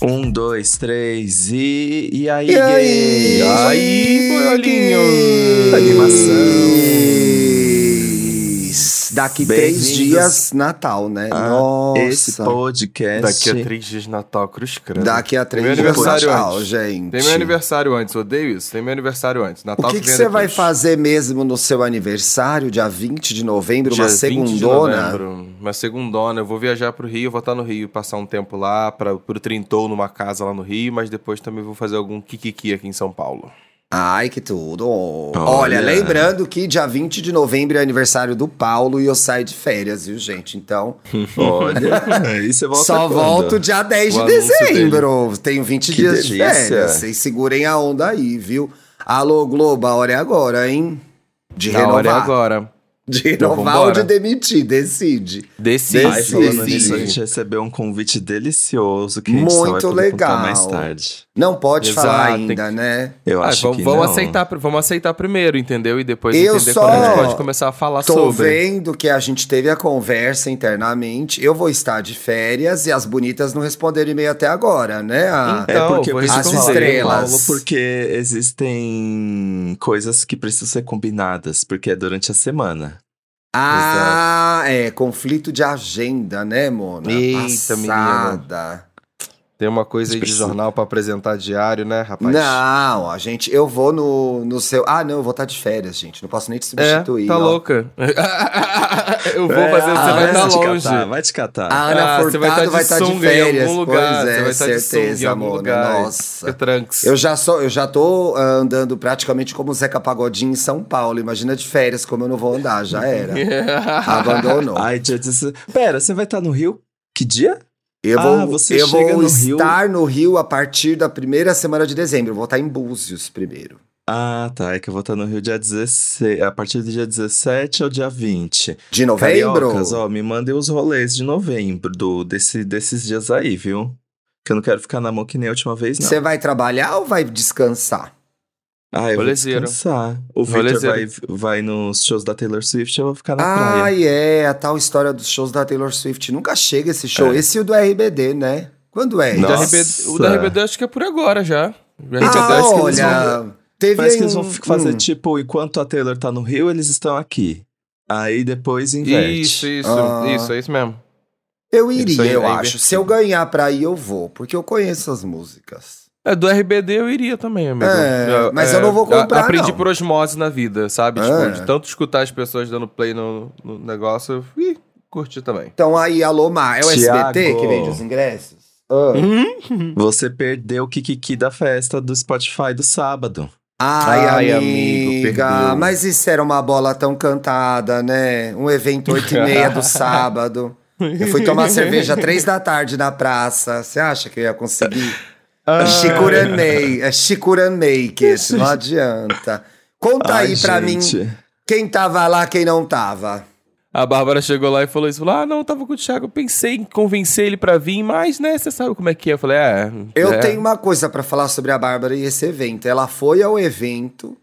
Um, dois, três e. E aí, E aí? gay? E aí, boiolinho? Animação. Daqui três dias, Natal, né? Ah, Nossa. Esse podcast. Daqui a três dias de Natal, cruz credo. Daqui a três Meu dias, aniversário Natal, antes. gente. Tem meu aniversário antes, odeio isso. Tem meu aniversário antes. O Natal que, que vem você vai depois. fazer mesmo no seu aniversário, dia 20 de novembro, Dia uma 20 de segundona? novembro, uma segundona. Eu vou viajar pro Rio, vou estar no Rio, passar um tempo lá, pra, pro Trintou, numa casa lá no Rio, mas depois também vou fazer algum kikiki aqui em São Paulo. Ai, que tudo. Olha, lembrando que dia 20 de novembro é aniversário do Paulo e eu saio de férias, viu, gente? Então, Olha, e você volta só quando? volto dia 10 O de dezembro. Tenho 20 Que dias de delícia. férias. Vocês segurem a onda aí, viu? Alô, Globo, a hora é agora, hein? De renovar. hora é agora. De renovar vambora. ou de demitir, decide. Decide. Ai, falando Decide. a gente recebeu um convite delicioso que a gente só vai Muito poder legal. mais tarde. Não pode Exato, falar ainda, que- né? Eu Ah, acho vamos, que vamos não. aceitar, vamos aceitar primeiro, entendeu? E depois Eu entender só quando a gente pode começar a falar Tô sobre. vendo que a gente teve a conversa internamente. Eu vou estar de férias e as bonitas não responderam e-mail até agora, né? A- Então, é porque por as estrelas. Paulo, porque existem coisas que precisam ser combinadas, porque é durante a semana. Ah, é, conflito de agenda, né, Mona? Eita, Passada. Tem uma coisa aí de jornal pra apresentar diário, né, rapaz? Não, a gente, eu vou no, no seu. Ah, não, eu vou estar de férias, gente. Não posso nem te É, substituir. tá ó. louca. eu vou É, fazer, você ah, vai estar te longe. catar, vai te catar. A Ana Ah, você vai Furtado estar vai de estar de, sunga em férias. algum lugar, pois você é, vai estar de sunga em certeza, algum Mona. lugar. Nossa. Trunks. Eu já, sou, eu já tô ah, andando praticamente como o Zeca Pagodinho em São Paulo. Imagina de férias como eu não vou andar, já era. Abandonou. Ai, dia 16. Pera, você vai estar no Rio? Que dia? Eu Ah, vou, você eu chega vou no Rio- estar no Rio a partir da primeira semana de dezembro. Eu vou estar em Búzios primeiro. Ah, tá. É que eu vou estar no Rio dia 16. A partir do dia 17 ao dia 20. De novembro? Cariocas, ó, me mandem os rolês de novembro, do, desse, desses dias aí, viu? Que eu não quero ficar na mão que nem a última vez, não. Você vai trabalhar ou vai descansar? Ah, eu vou Rolezeiro. descansar. O Victor vai, vai nos shows da Taylor Swift, eu vou ficar na praia. Ai, é, a tal história dos shows da Taylor Swift. Nunca chega esse show. É. Esse e o do RBD, né? Quando é? O da Nossa. RBD, o da RBD acho que é por agora já. O RBD Ah, acho que eles vão- olha, teve Parece que eles vão um- fazer hum. tipo, enquanto a Taylor tá no Rio, eles estão aqui. Aí depois inverte. Isso, isso, Ah. isso, é isso mesmo. Eu iria, aí eu é acho. Se eu ganhar pra ir, eu vou, porque eu conheço as músicas. É, do RBD eu iria também, amigo. É, mas eu não vou comprar, Aprendi não. por osmose na vida, sabe? É. Tipo, de tanto escutar as pessoas dando play no, no negócio, eu ih, curti também. Então aí, alô, Mar, é o SBT Thiago. que vende os ingressos? Ah. Você perdeu o Kikiki da festa do Spotify do sábado. Ai, Ai, amiga, amigo, mas isso era uma bola tão cantada, né? Um evento 8 e meia do sábado. Eu fui tomar cerveja três da tarde na praça. Você acha que eu ia conseguir? Chicuranei, é chicuranei, que não adianta. Conta Ai, aí pra mim gente. quem tava lá, quem não tava. A Bárbara chegou lá e falou isso. Falou, ah, não, tava com o Thiago. Eu pensei em convencer ele pra vir, mas, né, você sabe como é que é. Eu falei, é... Eu é. tenho uma coisa pra falar sobre a Bárbara e esse evento. Ela foi ao evento,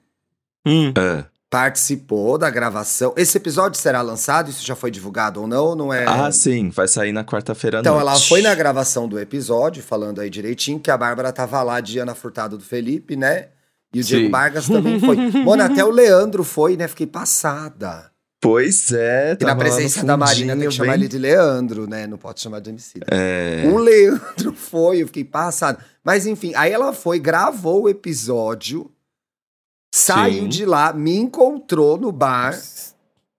Hum. É. participou da gravação. Esse episódio será lançado? Isso já foi divulgado ou não? Não é? Ah, sim, vai sair na quarta-feira Então, noite. ela foi na gravação do episódio, falando aí direitinho, que a Bárbara tava lá de Ana Furtado do Felipe, né? E o Sim. Diego Vargas também foi. Mano, até o Leandro foi, né? Fiquei passada. Pois é, E na presença da Marina tem que fundinho, chamar bem- ele de Leandro, né? Não pode chamar de MC. É. O Leandro foi, eu fiquei passada. Mas enfim, aí ela foi, gravou o episódio, saiu Sim. de lá, me encontrou no bar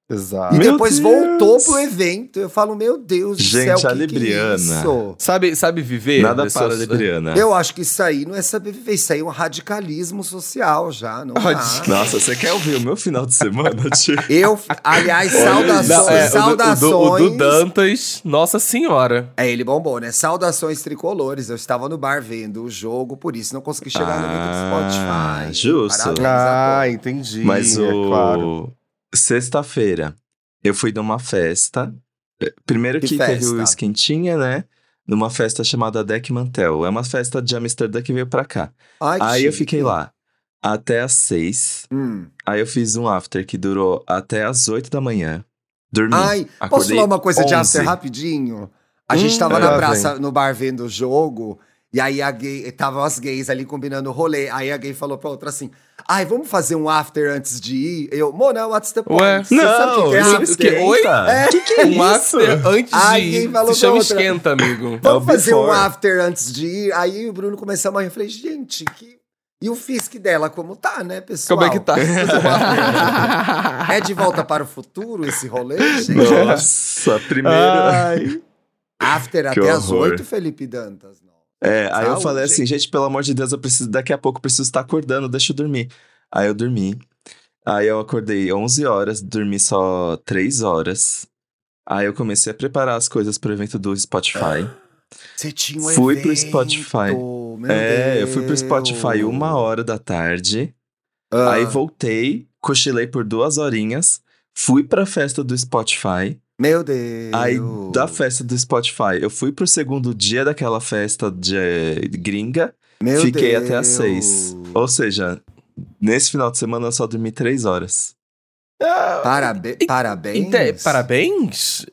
Exato. e Meu depois Deus! voltou pro evento. Eu falo, meu Deus do Gente, céu, a que que é Libriana. isso? Sabe, sabe viver? Nada Pessoas- para Libriana. Eu acho que isso aí não é saber viver, isso aí é um radicalismo social já, não. Nossa, você quer ouvir o meu final de semana, tio? Eu, aliás, saudações, Não, é, o do- saudações. O do, o do Dantas, nossa senhora. É, ele bombou, né? Saudações tricolores. Eu estava no bar vendo o jogo, por isso não consegui chegar no evento do Ah, Spotify. justo. Parabéns a todos. entendi. Mas é o. claro. Sexta-feira, eu fui numa festa. Eh, Primeiro Que que, teve festa? o esquentinha, né? Numa festa chamada Deck Mantel. É uma festa de Amsterdã que veio pra cá. Ai, Aí eu chique. fiquei lá até às seis. Hum. Aí eu fiz um after que durou até às oito da manhã. Dormi. Ai, posso falar uma coisa de 11. after rapidinho? A gente Hum, tava lá na praça, vem. no bar vendo o jogo, E aí a gay, estavam as gays ali combinando o rolê. Aí a gay falou pra outra assim: Ai, vamos fazer um after antes de ir? Eu, Mona, what's the point? Ué? Você sabe o que é isso- after? que- oi? É. Que que é Um isso? after antes Ai, de ir. falou Se chama outra? esquenta, amigo. Vamos É fazer um before. after antes de ir? Aí o Bruno começou a morrer. Eu falei, gente, que. E o Fisk dela, como tá, né, pessoal? Como é que tá? Um é de volta para o futuro esse rolê, gente? Nossa, primeiro. Ai. After Que até às horror. oito, Felipe Dantas. É, aí eu Saúde. falei assim, gente, pelo amor de Deus, eu preciso, daqui a pouco eu preciso estar acordando, deixa eu dormir. Aí eu dormi. Aí eu acordei 11 horas, dormi só 3 horas. Aí eu comecei a preparar as coisas pro evento do Spotify. Você tinha um Fui pro evento, Spotify. meu é, eu fui pro Spotify Deus. uma hora da tarde. Ah, Aí voltei, cochilei por duas horinhas. Fui pra festa do Spotify. Meu Deus. Aí, da festa do Spotify, eu fui pro segundo dia daquela festa de eh, gringa. Meu Fiquei Deus. até às seis. Ou seja, nesse final de semana eu só dormi três horas. Parabe parabéns. Inte- Parabéns?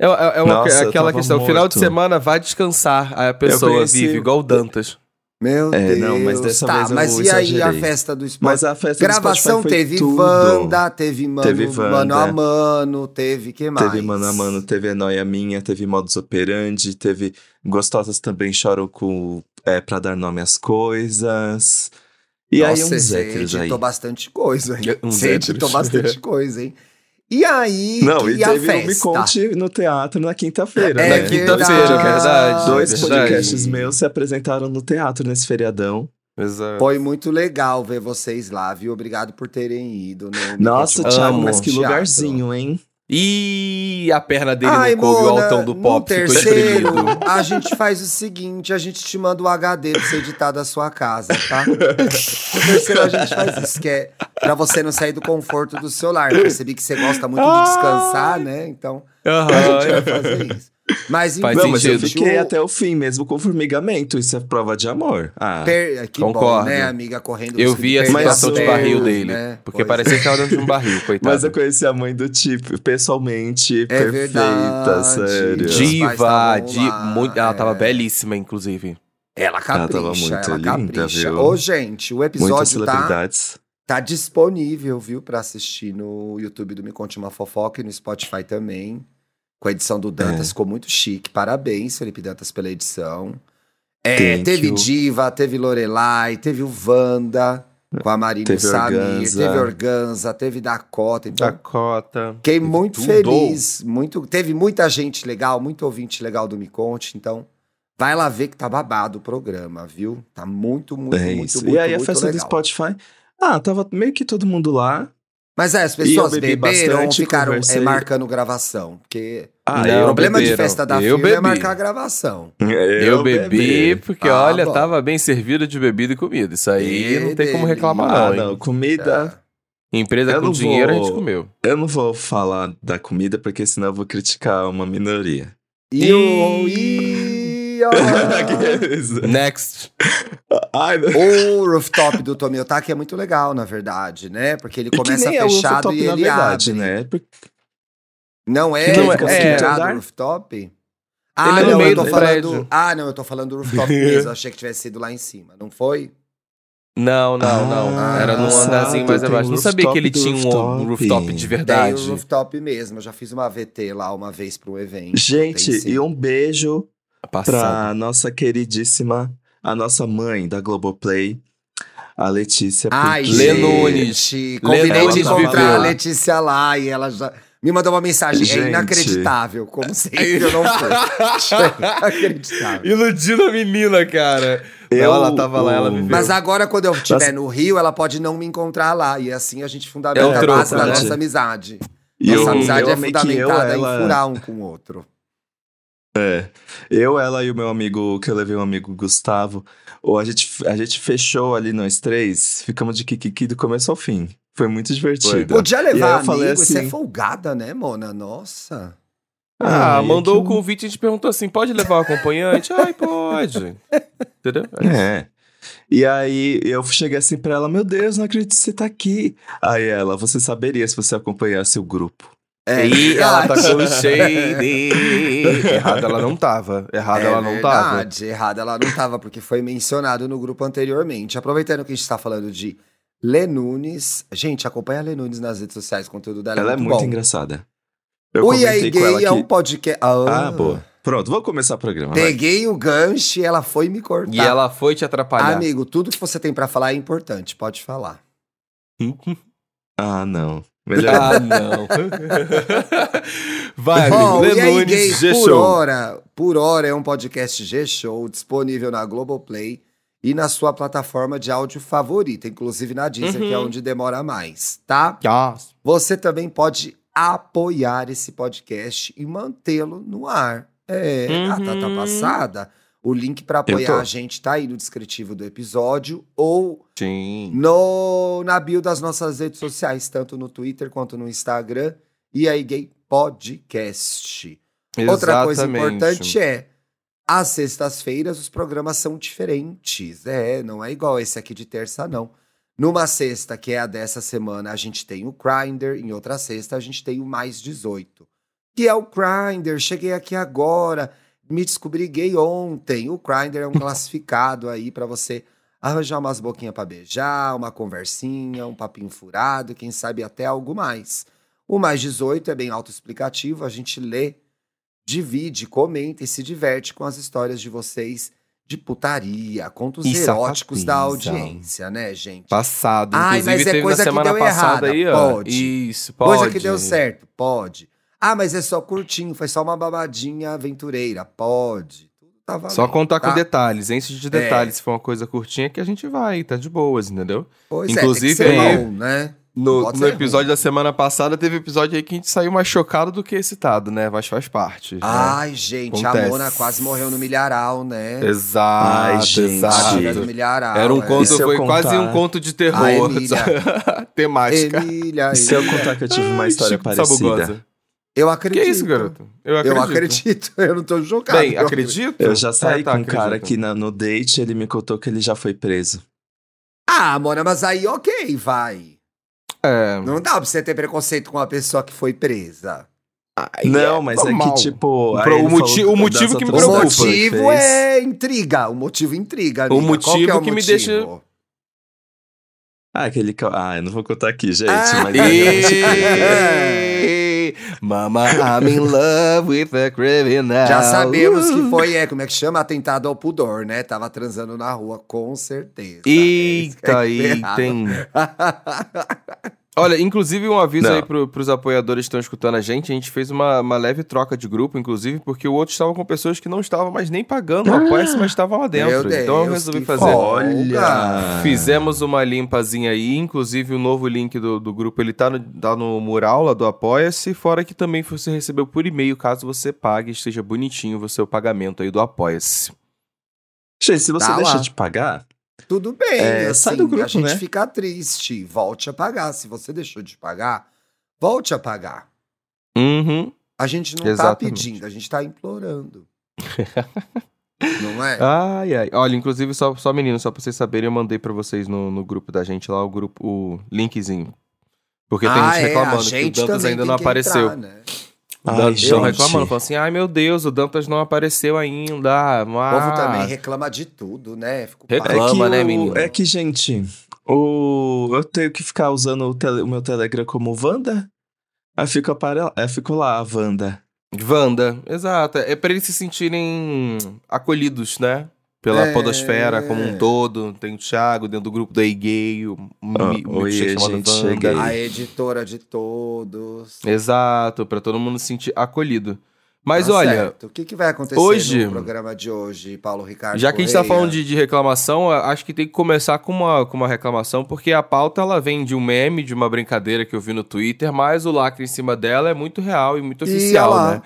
É, é- é uma- Nossa, aquela questão, final de morto. semana vai descansar. Aí a pessoa conheci- vive igual o Dantas. Meu É, Deus. não, mas dessa tá, vez eu mas e aí a festa do Spotify? Mas a festa Gravação do teve tudo. Wanda, teve mano, Teve Wanda. mano a mano, teve que mais? Teve Mano a Mano, teve a Noia Minha, teve Modus Operandi, teve Gostosas Também Choram com, é, pra dar nome às coisas. E aí Nossa, uns você héteros aí. editou bastante coisa, hein? Uns Você editou bastante coisa, hein? E aí, Não, e, e a teve o Me? Conte no teatro na quinta-feira, É né? Na quinta-feira, verdade. verdade. Dois verdade. podcasts meus se apresentaram no teatro nesse feriadão. Exato. Foi muito legal ver vocês lá, viu? Obrigado por terem ido. No Me Nossa, um Thiago, mas que Teatro. lugarzinho, hein? E a perna dele Ai, não coube, o altão do no pop ficou terceiro, a gente faz o seguinte, a gente te manda o HD pra você editar da sua casa, tá? No terceiro a gente faz isso, que é pra você não sair do conforto do seu lar. Eu percebi que você gosta muito de descansar, né? Então, a gente vai fazer isso. Mas Faz enfim, Não, mas eu fiquei até o fim mesmo com formigamento. Isso é prova de amor. Ah, Per... Que bom, Concordo. né, amiga, correndo. Eu vi a situação de barril dele. né? Porque Pois parecia que tava dentro de um barril, coitado. mas eu conheci a mãe do tipo pessoalmente, É perfeita, verdade. sério. Diva, estavam di... lá, muito... ela tava é. belíssima, inclusive. Ela tava capricha, muito ela linda, capricha. viu? Ô, gente, o Muitas episódio tá, celebridades. tá disponível, viu, pra assistir no YouTube do Me Conte Uma Fofoca e no Spotify também. Com a edição do Dantas, É. ficou muito chique. Parabéns, Felipe Dantas, pela edição. É, Thank teve you. Diva, teve Lorelai, teve o Wanda com a Marina e Samir, Organza. teve Organza, teve Dakota. Então, Dakota. Fiquei muito tudo. feliz. Muito, teve muita gente legal, muito ouvinte legal do Me Conte. Então, vai lá ver que tá babado o programa, viu? Tá muito, muito, É muito, muito, e aí a muito festa do legal. Spotify. Ah, tava meio que todo mundo lá. Mas é, as E eu pessoas bebi beberam ou ficaram é, marcando gravação. Porque Ah, Não, o eu problema de beberam. festa da Eu firma é bebi. marcar a gravação. Eu, bebi porque, Ah, olha, bom. tava bem servido de bebida e comida. Isso aí Que não tem como reclamar, Ah, não, não, comida. Empresa Eu com dinheiro a vou- gente comeu. Eu não vou falar da comida porque senão eu vou criticar uma minoria. E o. Ó, Aqueles- Next. Não. o rooftop do Tomiotaki é muito legal, na verdade, né? Porque ele que começa é o fechado rooftop, e ele verdade, abre. né? Porque- Não é, não é- considerado é. rooftop? Ah, Ele é não, eu tô do falando. prédio. Ah, não, eu tô falando do rooftop mesmo. Achei que tivesse sido lá em cima. Não foi? Não, não, não. Ah, Era num andarzinho mais tem abaixo. Não sabia que ele tinha um, rooftop. um rooftop de Tem o verdade. rooftop mesmo. Eu já fiz uma VT lá uma vez pra um evento. Tem Gente, e um beijo Pra nossa queridíssima, a nossa mãe da Globoplay, a Letícia. Ai, porque- Combinei Lê de encontrar a Letícia lá e ela já me mandou uma mensagem. Gente. É inacreditável. Como sempre eu não fui. É inacreditável. Iludindo a menina, cara. Eu- ela tava lá, ela o- viveu. Mas agora, quando eu estiver no Rio, ela pode não me encontrar lá. E assim a gente fundamenta É a base da né? nossa amizade. E nossa eu- amizade eu é eu, fundamentada ela- em furar um com o outro. Eu, ela e o meu amigo, que eu levei um amigo Gustavo, ou a gente, a gente fechou ali nós três, ficamos de kikiki do começo ao fim. Foi muito divertido. Podia levar amigo, você é assim- folgada, né, Mona? Nossa. Ah, Ah, mandou o que eu- convite e a gente perguntou assim: pode levar o acompanhante? Ai, pode. Entendeu? É. E aí eu cheguei assim pra ela, meu Deus, não acredito que você tá aqui. Aí ela, você saberia se você acompanhasse o grupo. É e ela tá verdade. com shade. Errada ela não tava. Errada É ela não tava. verdade, errada ela não tava, porque foi mencionado no grupo anteriormente. Aproveitando que a gente tá falando de Lê Nunes. Gente, acompanha a Lê Nunes nas redes sociais, o conteúdo dela Ela é é muito, muito bom. engraçada. Eu O E ela Gay é um que- podcast. Ah, boa. Pronto, vou começar o programa. vai. Peguei o gancho e ela foi me cortar. E ela foi te atrapalhar. Amigo, tudo que você tem pra falar é importante, pode falar. Ah, não. Melhor. ah, não. Vai. Bom, e aí, Nunes, gay, por G-Show. hora, por hora é um podcast G-Show disponível na Globoplay e na sua plataforma de áudio favorita, inclusive na Deezer, que é Uhum. onde demora mais, tá? Yes. Você também pode apoiar esse podcast e mantê-lo no ar. É, a data Uhum. passada, o link para apoiar a gente tá aí no descritivo do episódio ou Sim. no, na bio das nossas redes sociais, tanto no Twitter quanto no Instagram. E aí, Gay Podcast. Outra coisa Exatamente. importante é, às sextas-feiras os programas são diferentes. É, não é igual esse aqui de terça, não. Numa sexta, que é a dessa semana, a gente tem o Grindr. Em outra sexta, a gente tem o Mais 18. Que é o Grindr. Cheguei aqui agora, me descobri gay ontem. O Grindr é um classificado aí pra você arranjar umas boquinhas pra beijar, uma conversinha, um papinho furado, quem sabe até algo mais. O Mais 18 é bem autoexplicativo, a gente lê divide, comenta e se diverte com as histórias de vocês de putaria, contos E eróticos da safadeza. audiência, né, gente? Passado. Ai, mas é coisa que deu errada. aí, ó. Pode. Isso, pode. Coisa que deu certo, pode. Ah, mas é só curtinho, foi só uma babadinha aventureira, pode. Tá valendo, Só contar tá? com detalhes. Antes de detalhes, se for uma coisa curtinha, que a gente vai, tá de boas, entendeu? Pois Inclusive, é, tem que ser aí- bom, né? No, no episódio da semana passada, teve episódio aí que a gente saiu mais chocado do que excitado, né? Mas faz parte. né? Ai, gente, Acontece. a Mona quase morreu no milharal, né? Exato, Ai, gente. exato. No milharal. Era um é. conto, foi contar- quase um conto de terror. Emília. Temática. Emília, E se eu Emília. contar que eu tive uma história parecida? Sabugosa. Eu Que acredito. isso, garoto? Eu Eu acredito. acredito, eu não tô chocado. Bem, eu acredito? Eu já saí É, tá, com um cara acredito. que na- no date ele me contou que ele já foi preso. Ah, Mona, mas aí ok, vai. É. Não dá pra você ter preconceito com uma pessoa que foi presa. Aí não, mas normal. é que tipo. O o moti- o motivo que me O preocupa. que ele motivo fez. é intriga. O motivo intriga. amiga. Qual motivo é o que me motivo? deixa- Ah, aquele. Ah, eu não vou contar aqui, gente. Ah, mas é Ei, Mama, I'm in love with a criminal. Já sabemos que Uh. foi, é, como é que chama? Atentado ao pudor, né? Tava transando na rua, com certeza. É Eita, é eita, errado. hein? Olha, inclusive um aviso Não. aí pro, pros apoiadores que estão escutando a gente. A gente fez uma, uma leve troca de grupo, inclusive, porque o outro estava com pessoas que não estavam mais nem pagando o apoia mas estavam lá dentro. Meu Deus, então eu resolvi fazer. Olha! Fizemos uma limpazinha aí, inclusive o novo link do, do grupo, ele tá no, tá no mural lá do Apoia-se, fora que também você recebeu por e-mail, caso você pague, esteja bonitinho o seu pagamento aí do Apoia-se. Gente, se você Tá deixa lá. de pagar, Tudo bem, É, assim, sai do grupo, a gente né? fica triste. Volte a pagar. Se você deixou de pagar, volte a pagar. Uhum. A gente não tá Exatamente. pedindo, a gente tá implorando. não é? Ai, ai. Olha, inclusive, só, só menino, só pra vocês saberem, eu mandei pra vocês no, no grupo da gente lá, o grupo, o linkzinho. Porque tem Ah, gente é, reclamando a gente que o Dantas ainda tem não apareceu. entrar, né? Ai, estão gente. reclamando, falando assim, ai meu Deus, o Dantas não apareceu ainda. O povo também Ah. reclama de tudo, né? Fico Reclama. é que né, o- menino? É que, gente, o... eu tenho que ficar usando o, tele- o meu Telegram como Wanda. Aí fico, apare... aí fico lá, a Wanda. Wanda, exato. É pra eles se sentirem acolhidos, né? Pela É. podosfera como um todo. Tem o Thiago dentro do grupo da gay o mi- Ah, oi, gente, cheguei. A editora de todos. Exato, pra todo mundo se sentir acolhido. Mas Tá olha, certo. o que, que vai acontecer hoje- no programa de hoje, Paulo Ricardo? Já que a gente tá Correia? falando de, de reclamação, acho que tem que começar com uma, com uma reclamação, porque a pauta ela vem de um meme, de uma brincadeira que eu vi no Twitter, mas o lacre em cima dela é muito real e muito Ih, oficial, né?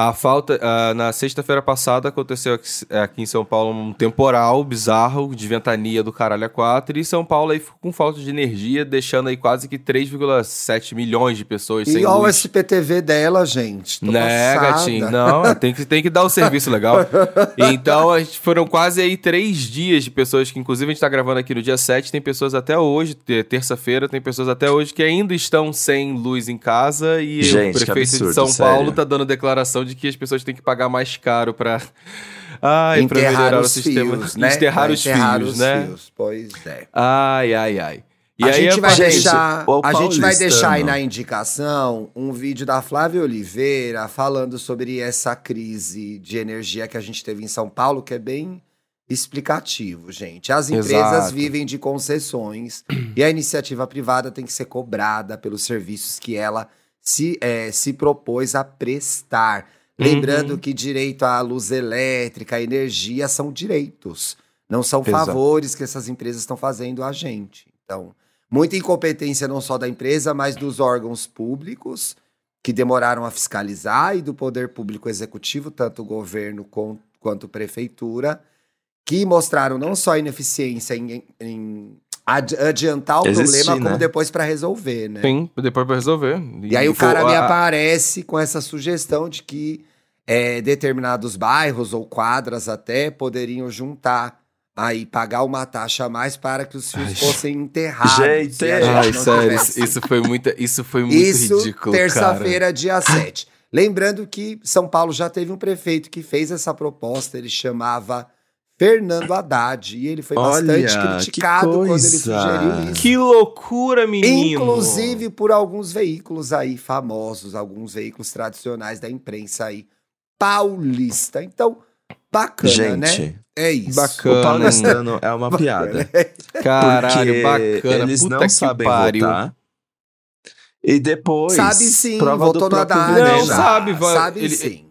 A falta. Uh, na sexta-feira passada aconteceu aqui, aqui, em São Paulo um temporal bizarro de ventania do caralho a 4 e São Paulo aí ficou com falta de energia, deixando aí quase que 3,7 milhões de pessoas e sem olha luz. o SPTV dela, gente. Tô né, passada. gatinho? Não, tem que, tem que dar o um serviço legal. Então, a gente, foram quase aí três dias de pessoas que, inclusive, a gente tá gravando aqui no dia 7, tem pessoas até hoje, terça-feira, tem pessoas até hoje que ainda estão sem luz em casa e Gente, o prefeito absurdo, de São sério. Paulo tá dando declaração de que as pessoas têm que pagar mais caro ai, pra Enterrar melhorar o os sistema. fios, né? Enterrar os enterrar fios, os né? fios, Pois é. Ai, ai, ai. E a aí gente vai deixar, a gente vai deixar aí na indicação um vídeo da Flávia Oliveira falando sobre essa crise de energia que a gente teve em São Paulo, que é bem explicativo, gente. As empresas Exato. vivem de concessões e a iniciativa privada tem que ser cobrada pelos serviços que ela se, eh, se propôs a prestar. Lembrando Uhum. que direito à luz elétrica, à energia são direitos. Não são Exato. favores que essas empresas estão fazendo a gente. Então, muita incompetência não só da empresa, mas dos órgãos públicos que demoraram a fiscalizar e do poder público executivo, tanto o governo com- quanto prefeitura, que mostraram não só ineficiência em, em adiantar o Existir, problema, como né? depois para resolver, né? Sim, depois pra resolver. E aí o cara me a- aparece com essa sugestão de que é, determinados bairros ou quadras até poderiam juntar aí pagar uma taxa a mais para que os fios Ai. fossem enterrados. Gente, e a gente Ai, não sério, tivesse. isso foi, muita, isso foi muito Isso, ridículo, terça-feira, dia 7. Lembrando que São Paulo já teve um prefeito que fez essa proposta, ele chamava Fernando Haddad, e ele foi Olha, bastante criticado quando ele sugeriu isso. Que loucura, menino! Inclusive por alguns veículos aí famosos, alguns veículos tradicionais da imprensa aí paulista. Então, bacana, né? Gente, É isso. o Bacana. paulistano é uma piada. Caralho, porque bacana. eles Puta não que sabem pariu. votar. E depois. Sabe sim, prova votou do no Haddad. Não, já. sabe, vai- Sabe ele- sim.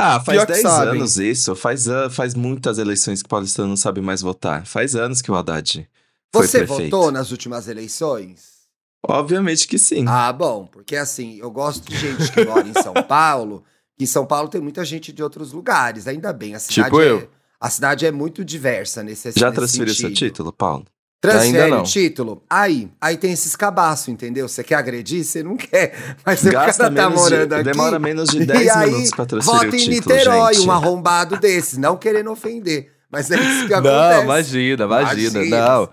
Ah, faz Pior que 10 sabem. anos isso. Faz, faz muitas eleições que o paulistano não sabe mais votar. Faz anos que o Haddad foi Você prefeito. votou nas últimas eleições? Obviamente que sim. Ah, bom, porque assim, eu gosto de gente que mora em São Paulo, que em São Paulo tem muita gente de outros lugares, ainda bem. A cidade Tipo é, eu. A cidade é muito diversa nesse Já nesse transferiu seu sentido. título, Paulo? Transfere não. o título? Aí, aí tem esses cabaço, entendeu? Você quer agredir? Você não quer. Mas o cara tá morando de, aqui. demora menos de e 10 aí, minutos pra transferir vota o em título, Niterói, gente. um arrombado desses, não querendo ofender. Mas é isso que Não, acontece. imagina, imagina, Imagina. não.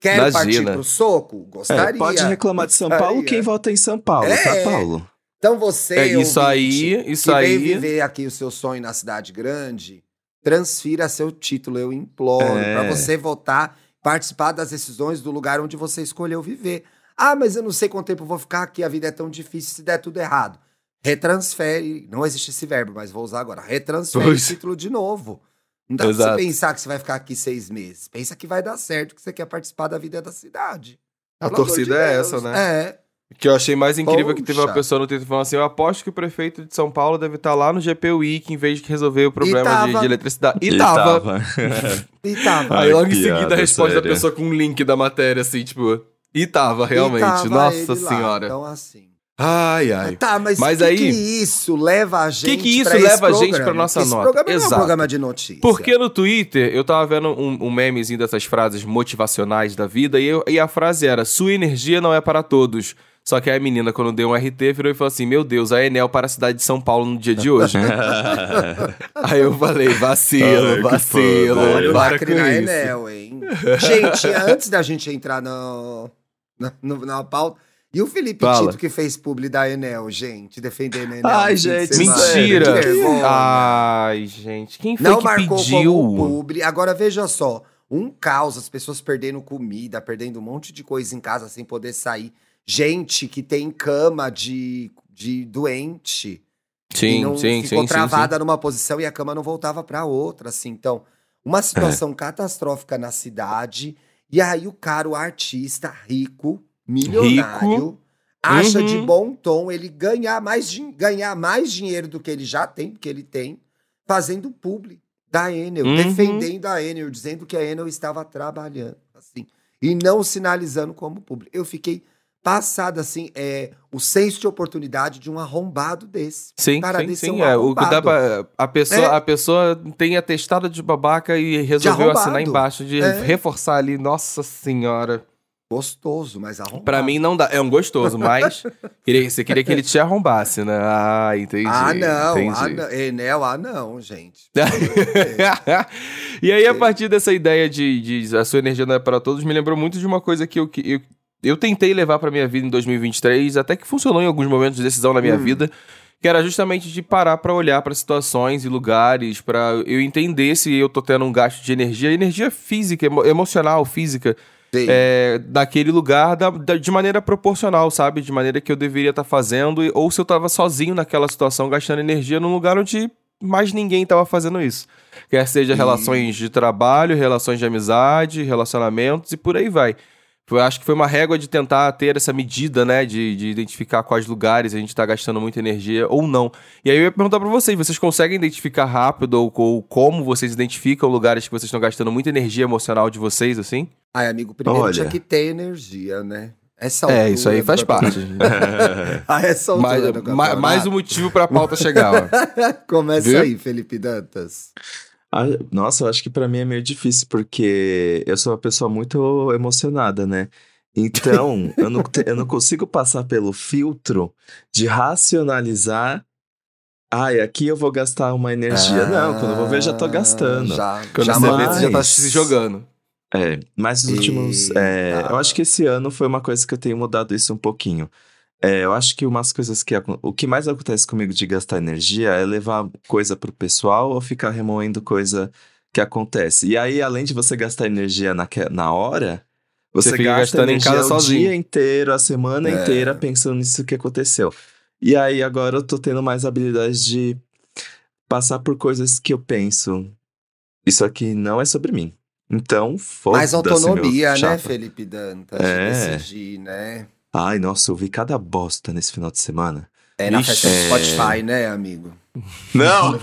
Quer imagina. partir pro soco? Gostaria. É, pode reclamar de São Gostaria. Paulo quem vota em São Paulo, É. tá, Paulo? Então você, É, isso ouvinte, aí, isso que aí. viver aqui o seu sonho na cidade grande, transfira seu título, eu imploro, É. pra você votar, participar das decisões do lugar onde você escolheu viver. Ah, mas eu não sei quanto tempo eu vou ficar aqui, a vida é tão difícil se der tudo errado. Retransfere, não existe esse verbo, mas vou usar agora. Retransfere Pois. o título de novo. Não dá pra Exato. você pensar que você vai ficar aqui seis meses. Pensa que vai dar certo, que você quer participar da vida da cidade. A Pelo torcida de é essa, né? É. Que eu achei mais incrível que teve uma Poxa. pessoa no Twitter falando assim: eu aposto que o prefeito de São Paulo deve estar lá no GP Week em vez de resolver o problema de, tava. de eletricidade. E, E tava. E tava. Aí Ai, logo em seguida a resposta da pessoa com um link da matéria, assim, tipo. E tava, realmente. E tava Nossa ele lá, senhora. Então, assim. Ai, ai. Tá, mas, Mas que aí- que isso leva a gente que isso pra esse leva a gente pra nossa esse nota? programa não é um Exato. programa de notícia. Porque no Twitter eu tava vendo um, um memezinho dessas frases motivacionais da vida e, eu- e a frase era: Sua energia não é para todos. Só que aí a menina, quando deu um RT, virou e falou assim: Meu Deus, a Enel para a cidade de São Paulo no dia de hoje. aí eu falei: Vacilo, Ai, que vacilo. Olha o para lacre com na isso. Enel, hein? gente, antes da gente entrar no, na, no- na pauta... E o Felipe Fala. Tito que fez publi da Enel, gente, defendendo a Enel. Ai, gente. Mentira! Ai, gente. Quem foi Não que marcou pediu? como publi. Agora veja só, um caos, as pessoas perdendo comida, perdendo um monte de coisa em casa sem poder sair. Gente que tem cama de, de doente. e Sim, não sim, ficou sim, sim, travada numa posição e a cama não voltava para outra, assim. Então, uma situação catastrófica na cidade. E aí o cara, o artista rico, milionário, Rico. acha Uhum. de bom tom ele ganhar mais, ganhar mais dinheiro do que ele já tem, porque ele tem, fazendo publi da Enel, Uhum. defendendo a Enel, dizendo que a Enel estava trabalhando, assim, e não sinalizando como publi. Eu fiquei passada, assim, é o senso de oportunidade de um arrombado desse. Sim, cara sim, desse sim. é um o que dá pra, a, pessoa, É. a pessoa tem atestado de babaca e resolveu assinar embaixo, de É. reforçar ali. Nossa senhora. Gostoso, mas arrombado. Pra mim não dá. É um gostoso, mas queria, você queria que ele te arrombasse, né? Ah, entendi. Ah, não. entendi. Ah, não. Enel, ah, não, gente. e aí, a partir dessa ideia de, de a sua energia não é para todos, me lembrou muito de uma coisa que eu, que eu, eu tentei levar pra minha vida em 2023, até que funcionou em alguns momentos de decisão na minha Hum. vida, que era justamente de parar pra olhar pra situações e lugares, pra eu entender se eu tô tendo um gasto de energia, energia física, emo- emocional, física. É, daquele lugar da- da- de maneira proporcional, sabe? De maneira que eu deveria estar fazendo, e- ou se eu tava sozinho naquela situação, gastando energia num lugar onde mais ninguém tava fazendo isso. Quer seja E- relações de trabalho, relações de amizade, relacionamentos e por aí vai. Eu acho que foi uma régua de tentar ter essa medida, né? De, de identificar quais lugares a gente tá gastando muita energia ou não. E aí eu ia perguntar pra vocês: vocês conseguem identificar rápido ou, ou como vocês identificam lugares que vocês estão gastando muita energia emocional de vocês, assim? Ai, amigo, primeiro Olha. tinha que ter energia, né? Essa É, isso aí faz parte. A essa altura mais, do ma- campeonato. mais um motivo pra pauta chegar, ó. Começa Viu? aí, Felipe Dantas. Ah, Nossa, eu acho que pra mim é meio difícil, porque eu sou uma pessoa muito emocionada, né? Então, eu não, eu não consigo passar pelo filtro de racionalizar. Ai, aqui eu vou gastar uma energia. não, quando eu vou ver, já tô gastando. Ah, Já, Quando já você já tá se jogando. É, mas os últimos. é, Eita. eu acho que esse ano foi uma coisa que eu tenho mudado isso um pouquinho. É, eu acho que umas coisas que. O que mais acontece comigo de gastar energia é levar coisa pro pessoal ou ficar remoendo coisa que acontece. E aí, além de você gastar energia naque- na hora, você, Você fica gasta gastando em energia casa o sozinho. dia inteiro, a semana É. inteira pensando nisso que aconteceu. E aí, agora eu tô tendo mais habilidade de passar por coisas que eu penso. Isso aqui não é sobre mim. Então, foda-se. Mais meu autonomia, né. Felipe Dantas? É. De decidir, né? Ai, nossa, eu vi cada bosta nesse final de semana. É na Ixi. festa do É. Spotify, né, amigo? Não!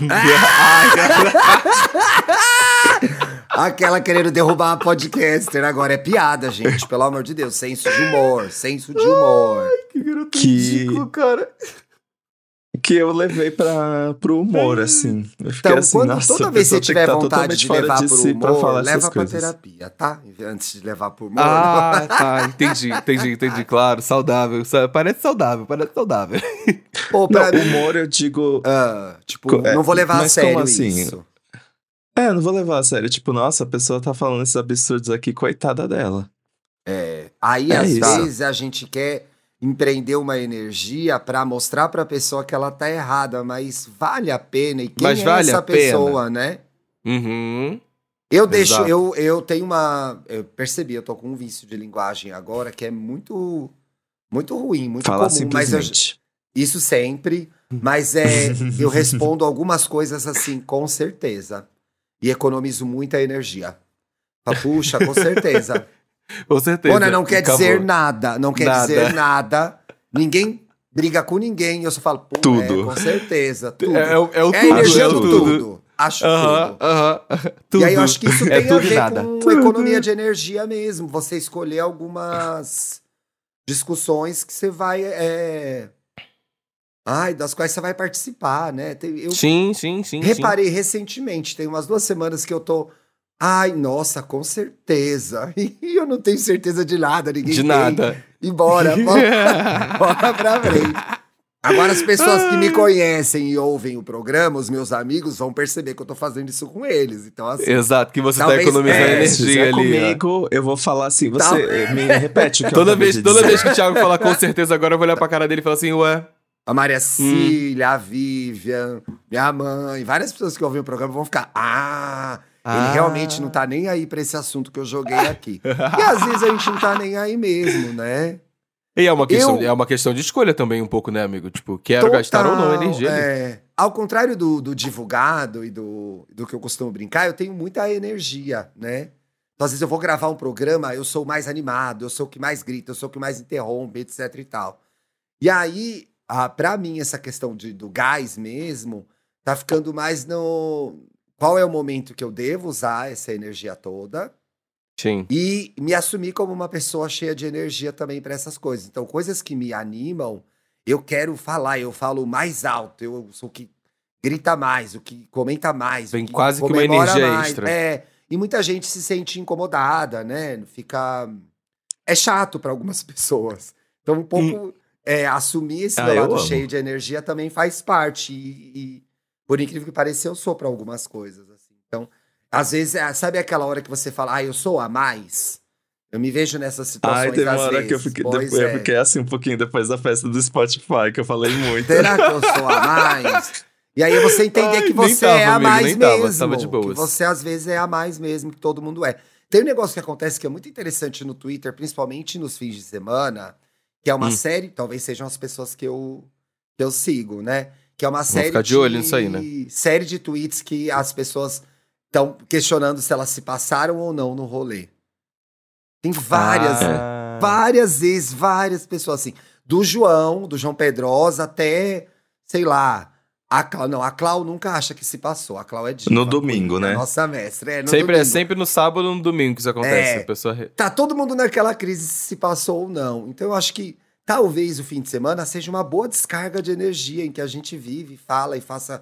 Aquela querendo derrubar a podcaster agora. É piada, gente. Pelo amor de Deus. Senso de humor. Senso de humor. que, cara. Que eu levei pra, pro humor, assim. Eu fiquei Então, assim, quando, nossa, toda vez que você tiver tá vontade de levar de pro si humor, falar leva pra coisas. terapia, tá? Antes de levar pro humor. Ah, tá. Entendi, entendi, entendi. Claro, saudável. Sa- Parece saudável, parece saudável. Pô, pra Não, mim, humor eu digo. ah, tipo, é, não vou levar a sério como assim? isso. É, não vou levar a sério. Tipo, nossa, a pessoa tá falando esses absurdos aqui, coitada dela. É, aí, É às isso. vezes, a gente quer empreender uma energia pra mostrar pra pessoa que ela tá errada, mas vale a pena. E quem Mas é vale essa a pena. pessoa, né? Uhum. Eu deixo, eu, eu tenho uma. Eu percebi, eu tô com um vício de linguagem agora que é muito, muito ruim, muito Falar comum, mas eu, simplesmente. isso sempre. Mas é, eu respondo algumas coisas assim, com certeza. E economizo muita energia. Puxa, com certeza. Com certeza. Bona, não quer Acabou. dizer nada, não quer Nada. dizer nada. Ninguém briga com ninguém. Eu só falo, pô, Tudo. é, com certeza, tudo. É, é o- é o É a tudo, energia é o do tudo. tudo. Acho Aham, tudo. aham. Tudo. E aí eu acho que isso É tem a tudo e ver nada. com economia de energia mesmo. Você escolher algumas discussões que você vai. é, Ai, das quais você vai participar, né? Eu Sim, sim, sim. reparei recentemente, tem umas duas semanas que eu tô. Ai, nossa, com certeza. E eu não tenho certeza de nada, ninguém De tem. nada. E bora, bora, bora pra frente. Agora, as pessoas que me conhecem e ouvem o programa, os meus amigos, vão perceber que eu tô fazendo isso com eles. Então, assim, Exato, que você tá economizando é, Se energia fizer ali. ó. comigo, eu vou falar assim. Você Tá. me repete o que eu Toda acabei vez, toda dizer. vez que o Thiago falar com certeza, agora eu vou olhar pra cara dele e falar assim, ué. a Maria Cília, a Vivian, minha mãe, várias pessoas que ouvem o programa vão ficar. Ah, Ah. ele realmente não tá nem aí pra esse assunto que eu joguei aqui. e às vezes a gente não tá nem aí mesmo, né? E é uma, questão, Eu- é uma questão de escolha também, um pouco, né, amigo? Tipo, quero gastar ou não Total, energia. é. Ao contrário do, do divulgado e do, do que eu costumo brincar, eu tenho muita energia, né? Então, às vezes eu vou gravar um programa, eu sou o mais animado, eu sou o que mais grita, eu sou o que mais interrompe, etc e tal. E aí, ah, pra mim, essa questão de, do gás mesmo, tá ficando mais no... Qual é o momento que eu devo usar essa energia toda? Sim. E me assumir como uma pessoa cheia de energia também para essas coisas. Então, coisas que me animam, eu quero falar, eu falo mais alto, eu sou o que grita mais, o que comenta mais. Que quase que uma energia mais. extra. É, e muita gente se sente incomodada, né? Fica. É chato para algumas pessoas. Então, um pouco é, assumir esse Ah, lado cheio de energia também faz parte. E, e, por incrível que pareça, eu sou para algumas coisas. Assim. Então, às vezes, é, sabe aquela hora que você fala, ah, eu sou a mais? Eu me vejo nessas situações Ai, teve uma hora vezes. que eu fiquei, Pois depois, é. eu fiquei assim um pouquinho depois da festa do Spotify, que eu falei muito. Será que eu sou a mais? E aí você entender Ai, que você tava, é a amigo, mais tava, mesmo. tava de Que boas. você às vezes é a mais mesmo, que todo mundo é. Tem um negócio que acontece que é muito interessante no Twitter, principalmente nos fins de semana, que é uma Hum. série, talvez sejam as pessoas que eu, que eu sigo, né? Que é uma série ficar de olho nisso aí, né? série de tweets que as pessoas estão questionando se elas se passaram ou não no rolê. Tem várias, Ah. várias vezes, várias pessoas assim. Do João, do João Pedrosa até, sei lá, a Clau. Não, a Clau nunca acha que se passou. A Clau é diva. No domingo, né? Nossa mestra. É, no Sempre, é domingo. sempre no sábado ou no domingo que isso acontece. É. A pessoa... Tá todo mundo naquela crise se se passou ou não. Então eu acho que talvez o fim de semana seja uma boa descarga de energia em que a gente vive, fala e faça,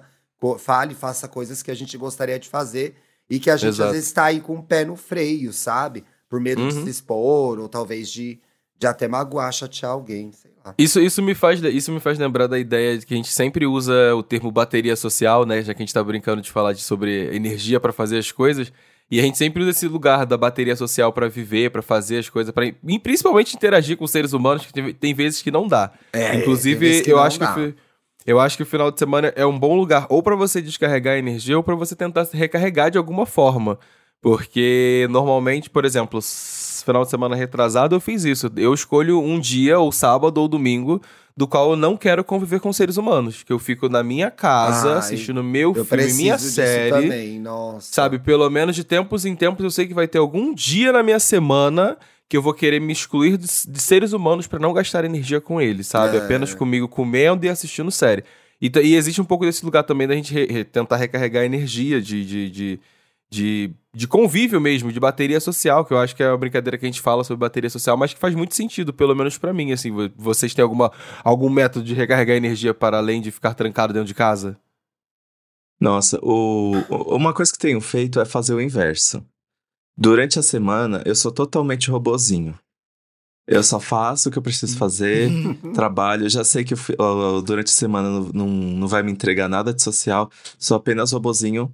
fale e faça coisas que a gente gostaria de fazer e que a gente Exato. às vezes tá aí com o pé no freio, sabe? Por medo de Uhum. se expor ou talvez de, de até magoar, chatear alguém, sei lá. Isso, isso, me faz, isso me faz lembrar da ideia de que a gente sempre usa o termo bateria social, né? Já que a gente tá brincando de falar de, sobre energia para fazer as coisas. E a gente sempre usa esse lugar da bateria social para viver, para fazer as coisas, para principalmente interagir com seres humanos, que tem, tem vezes que não dá. É, tem Inclusive, vezes que eu não acho que dá. fi- eu acho que o final de semana é um bom lugar ou para você descarregar energia ou para você tentar se recarregar de alguma forma. Porque normalmente, por exemplo, final de semana retrasado eu fiz isso. Eu escolho um dia, ou sábado ou domingo, do qual eu não quero conviver com seres humanos. Que eu fico na minha casa, Ai, assistindo meu Eu filme, minha série. também, nossa. Sabe, pelo menos de tempos em tempos eu sei que vai ter algum dia na minha semana que eu vou querer me excluir de, de seres humanos pra não gastar energia com eles, sabe? É. Apenas comigo comendo e assistindo série. E, e existe um pouco desse lugar também da gente re- re- tentar recarregar energia de, de, de, de, de convívio mesmo, de bateria social, que eu acho que é uma brincadeira que a gente fala sobre bateria social, mas que faz muito sentido, pelo menos pra mim, assim. vo- Vocês têm alguma, algum método de recarregar energia para além de ficar trancado dentro de casa? Nossa, o, o- uma coisa que tenho feito é fazer o inverso. Durante a semana, eu sou totalmente robozinho. Eu só faço o que eu preciso fazer, trabalho. Eu já sei que ó, durante a semana não, não, não vai me entregar nada de social, sou apenas robozinho.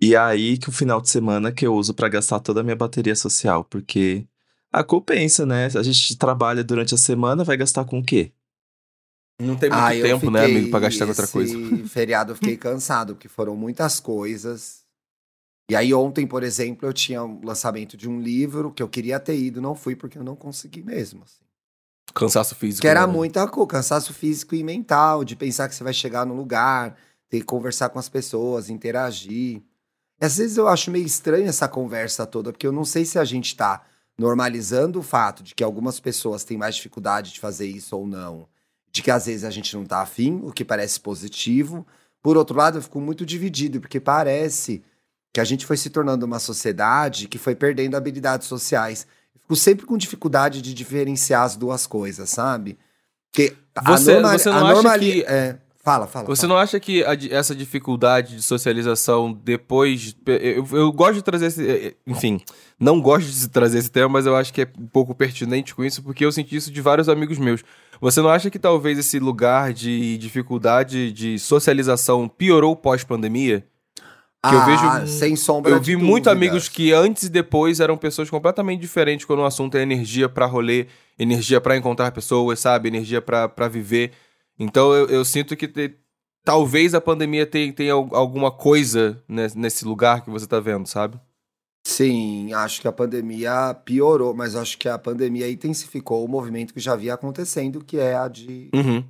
E é aí que o final de semana que eu uso pra gastar toda a minha bateria social, porque a compensa, né? A gente trabalha durante a semana, vai gastar com o quê? Não tem muito Ah, tempo, né, amigo, pra gastar com outra coisa. Feriado eu fiquei cansado, porque foram muitas coisas. E aí ontem, por exemplo, eu tinha o lançamento de um livro que eu queria ter ido, não fui porque eu não consegui mesmo. assim. Cansaço físico. Que era né? muita coisa, cansaço físico e mental, de pensar que você vai chegar no lugar, ter que conversar com as pessoas, interagir. Às vezes eu acho meio estranho essa conversa toda, porque eu não sei se a gente tá normalizando o fato de que algumas pessoas têm mais dificuldade de fazer isso ou não. De que às vezes a gente não tá afim, o que parece positivo. Por outro lado, eu fico muito dividido, porque parece que a gente foi se tornando uma sociedade que foi perdendo habilidades sociais. Eu fico sempre com dificuldade de diferenciar as duas coisas, sabe? Porque Você- a norma- você não a acha normali- que- é, fala, fala. Você fala. não acha que a essa dificuldade de socialização depois. Eu, eu gosto de trazer esse. eh, Enfim, não gosto de trazer esse tema, mas eu acho que é um pouco pertinente com isso, porque eu senti isso de vários amigos meus. Você não acha que talvez esse lugar de dificuldade de socialização piorou pós-pandemia? que eu Ah, vejo- sem sombra Eu vi muito amigos que antes e depois eram pessoas completamente diferentes quando o assunto é energia pra rolê, energia pra encontrar pessoas, sabe? Energia pra viver. Então eu, eu sinto que te- talvez a pandemia tenha, tenha al- alguma coisa nes- nesse lugar que você tá vendo, sabe? Sim, acho que a pandemia piorou, mas acho que a pandemia intensificou o movimento que já vinha acontecendo, que é a de, Uhum.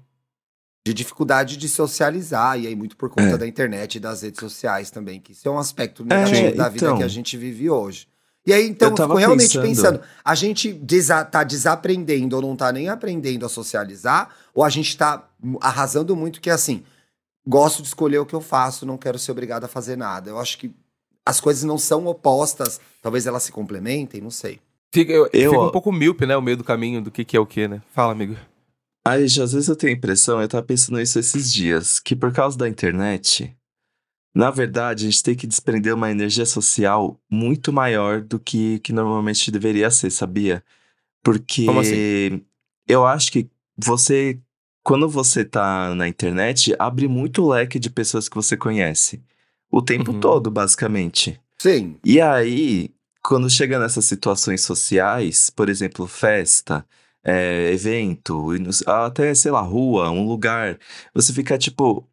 de dificuldade de socializar, e aí muito por conta É. da internet e das redes sociais também, que isso é um aspecto negativo É, da vida então. que a gente vive hoje. E aí, então, Eu eu fico realmente pensando- pensando, a gente desa tá desaprendendo ou não tá nem aprendendo a socializar, ou a gente tá arrasando muito que, assim, gosto de escolher o que eu faço, não quero ser obrigado a fazer nada. Eu acho que as coisas não são opostas. Talvez elas se complementem, não sei. Fica, eu, eu fica um pouco míope, né? O meio do caminho do que, que é o que, né? Fala, amigo. Aí, às vezes eu tenho a impressão, eu tava pensando isso esses dias, que por causa da internet, na verdade, a gente tem que desprender uma energia social muito maior do que, que normalmente deveria ser, sabia? Porque Como assim? eu acho que você, quando você tá na internet, abre muito leque de pessoas que você conhece. O tempo Uhum. todo, basicamente. Sim. E aí, quando chega nessas situações sociais, por exemplo, festa, é, evento, até, sei lá, rua, um lugar, você fica tipo,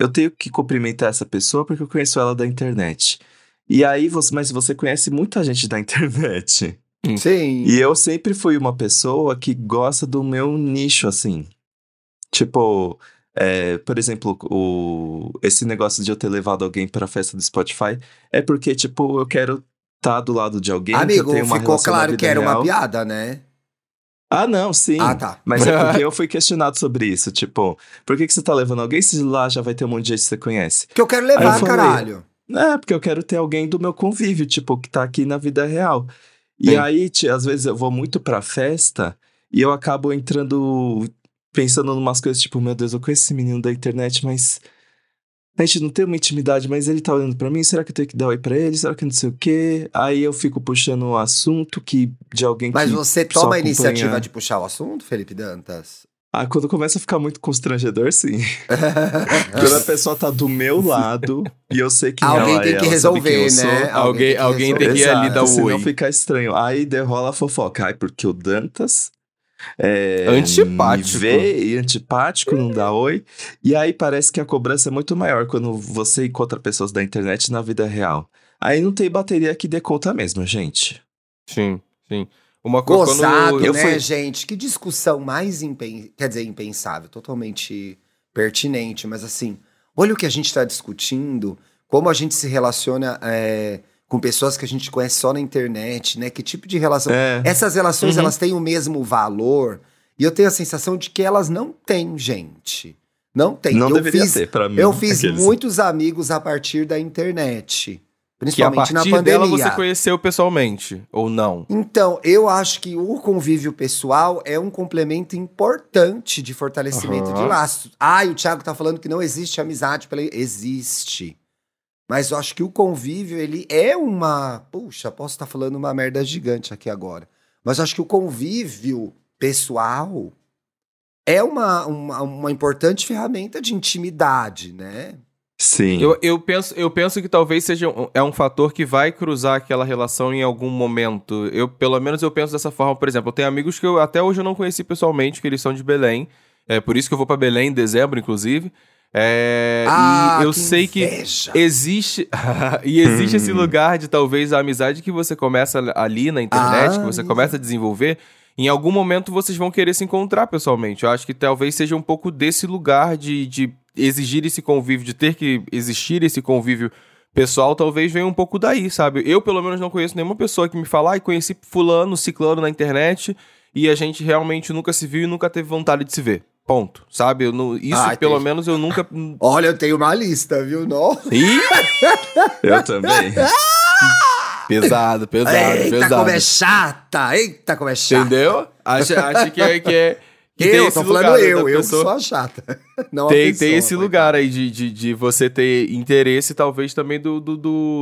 eu tenho que cumprimentar essa pessoa porque eu conheço ela da internet. E aí, você, mas você conhece muita gente da internet. Sim. E eu sempre fui uma pessoa que gosta do meu nicho, assim. Tipo, é, por exemplo, o, esse negócio de eu ter levado alguém pra festa do Spotify é porque, tipo, eu quero estar do lado de alguém que Amigo, eu tenho uma ficou claro que era uma real. piada, né? Ah, não, sim. Ah, tá. Mas é porque eu fui questionado sobre isso. Tipo, por que, que você tá levando alguém se lá já vai ter um monte de gente que você conhece? Que eu quero Aí eu levar, falei, caralho. É, porque eu quero ter alguém do meu convívio, tipo, que tá aqui na vida real. E Sim. aí, ti- às vezes eu vou muito pra festa e eu acabo entrando, pensando numas coisas, tipo, meu Deus, eu conheço esse menino da internet, mas a gente não tem uma intimidade, mas ele tá olhando pra mim, será que eu tenho que dar oi pra ele? Será que não sei o quê? Aí eu fico puxando um assunto que de alguém Mas que você só toma a acompanha- iniciativa de puxar o assunto, Felipe Dantas? Ah, quando começa a ficar muito constrangedor, sim. Quando a pessoa tá do meu lado e eu sei que Alguém ela, tem é, que ela sabe quem eu resolver, né? Alguém- alguém tem que ir ali dar o senão oi. fica estranho. Aí derrola a fofoca. Ai, porque o Dantas é, Antipático. me vê e antipático, não dá oi. E aí parece que a cobrança é muito maior quando você encontra pessoas da internet na vida real. Aí não tem bateria que dê conta mesmo, gente. Sim, sim. Uma coisa Gozado, quando eu né, fui- gente? Que discussão mais impen... quer dizer, impensável, totalmente pertinente, mas assim, olha o que a gente está discutindo, como a gente se relaciona é, com pessoas que a gente conhece só na internet, né? Que tipo de relação. É. Essas relações, Uhum. elas têm o mesmo valor, e eu tenho a sensação de que elas não têm, gente. Não tem. Não eu deveria fiz, ter pra mim. Eu fiz aqueles. muitos amigos a partir da internet. que a Principalmente na pandemia. dela você conheceu pessoalmente, ou não? Então, eu acho que o convívio pessoal é um complemento importante de fortalecimento de Aham. laços. Ah, e o Thiago tá falando que não existe amizade pela. Existe. Mas eu acho que o convívio, ele é uma. Puxa, posso estar falando uma merda gigante aqui agora. Mas eu acho que o convívio pessoal é uma, uma, uma importante ferramenta de intimidade, né? Sim. Eu, eu, penso, eu penso que talvez seja um, é um fator que vai cruzar aquela relação em algum momento. Eu, pelo menos eu penso dessa forma, por exemplo, eu tenho amigos que eu até hoje eu não conheci pessoalmente, que eles são de Belém. É por isso que eu vou pra Belém em dezembro, inclusive. É, e eu sei que existe e existe esse lugar de talvez a amizade que você começa ali na internet, Ah, que você isso. começa a desenvolver. Em algum momento vocês vão querer se encontrar pessoalmente. Eu acho que talvez seja um pouco desse lugar de, de exigir esse convívio, de ter que existir esse convívio pessoal, talvez venha um pouco daí, sabe? Eu, pelo menos, não conheço nenhuma pessoa que me fala, ai, conheci fulano, ciclano na internet, e a gente realmente nunca se viu e nunca teve vontade de se ver. Ponto. Sabe? Eu não- isso, Ah, pelo entendi. menos, eu nunca. Olha, eu tenho uma lista, viu? Nossa. Ih! Eu também. Pesado, pesado, Eita, pesado. como é chata! Eita, como é chata! Entendeu? Acha, acha que é. Que é tem eu, tô falando lugar, né, eu, eu pessoa- sou a chata. Não Tem, pessoa, tem esse lugar aí de, de, de você ter interesse, talvez, também do, do,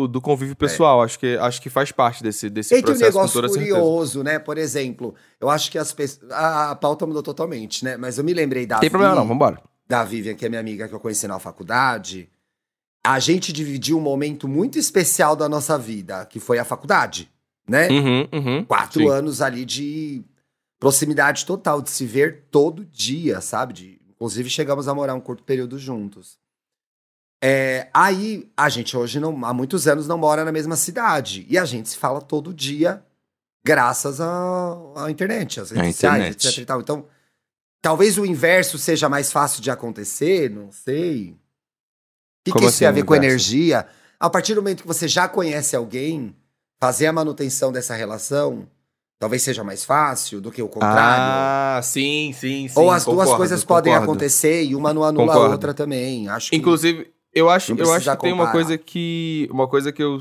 do, convívio pessoal. Acho, que, acho que faz parte desse, desse Tem que um processo, negócio certeza. curioso, né? Por exemplo, eu acho que as pessoas. A, a pauta mudou totalmente, né? Mas eu me lembrei da. Tem problema Vi- não, vambora. Da Vivian, que é minha amiga que eu conheci na faculdade. A gente dividiu um momento muito especial da nossa vida, que foi a faculdade, né? Uhum, uhum. Quatro Sim. anos ali de proximidade total, de se ver todo dia, sabe? De- inclusive, chegamos a morar um curto período juntos. É, aí, a gente hoje, não, há muitos anos, não mora na mesma cidade. E a gente se fala todo dia, graças à, internet, às redes À sociais, internet. etc. e tal. Então, talvez o inverso seja mais fácil de acontecer, não sei. O que, Como que isso assim, tem a o ver com inverso? energia? A partir do momento que você já conhece alguém, fazer a manutenção dessa relação talvez seja mais fácil do que o contrário. Ah, sim, sim, sim. Ou as duas concordo, coisas podem concordo. acontecer e uma não anula a Concordo. outra também. Acho que Inclusive, Eu acho, eu acho que tem uma coisa que. Uma coisa que eu.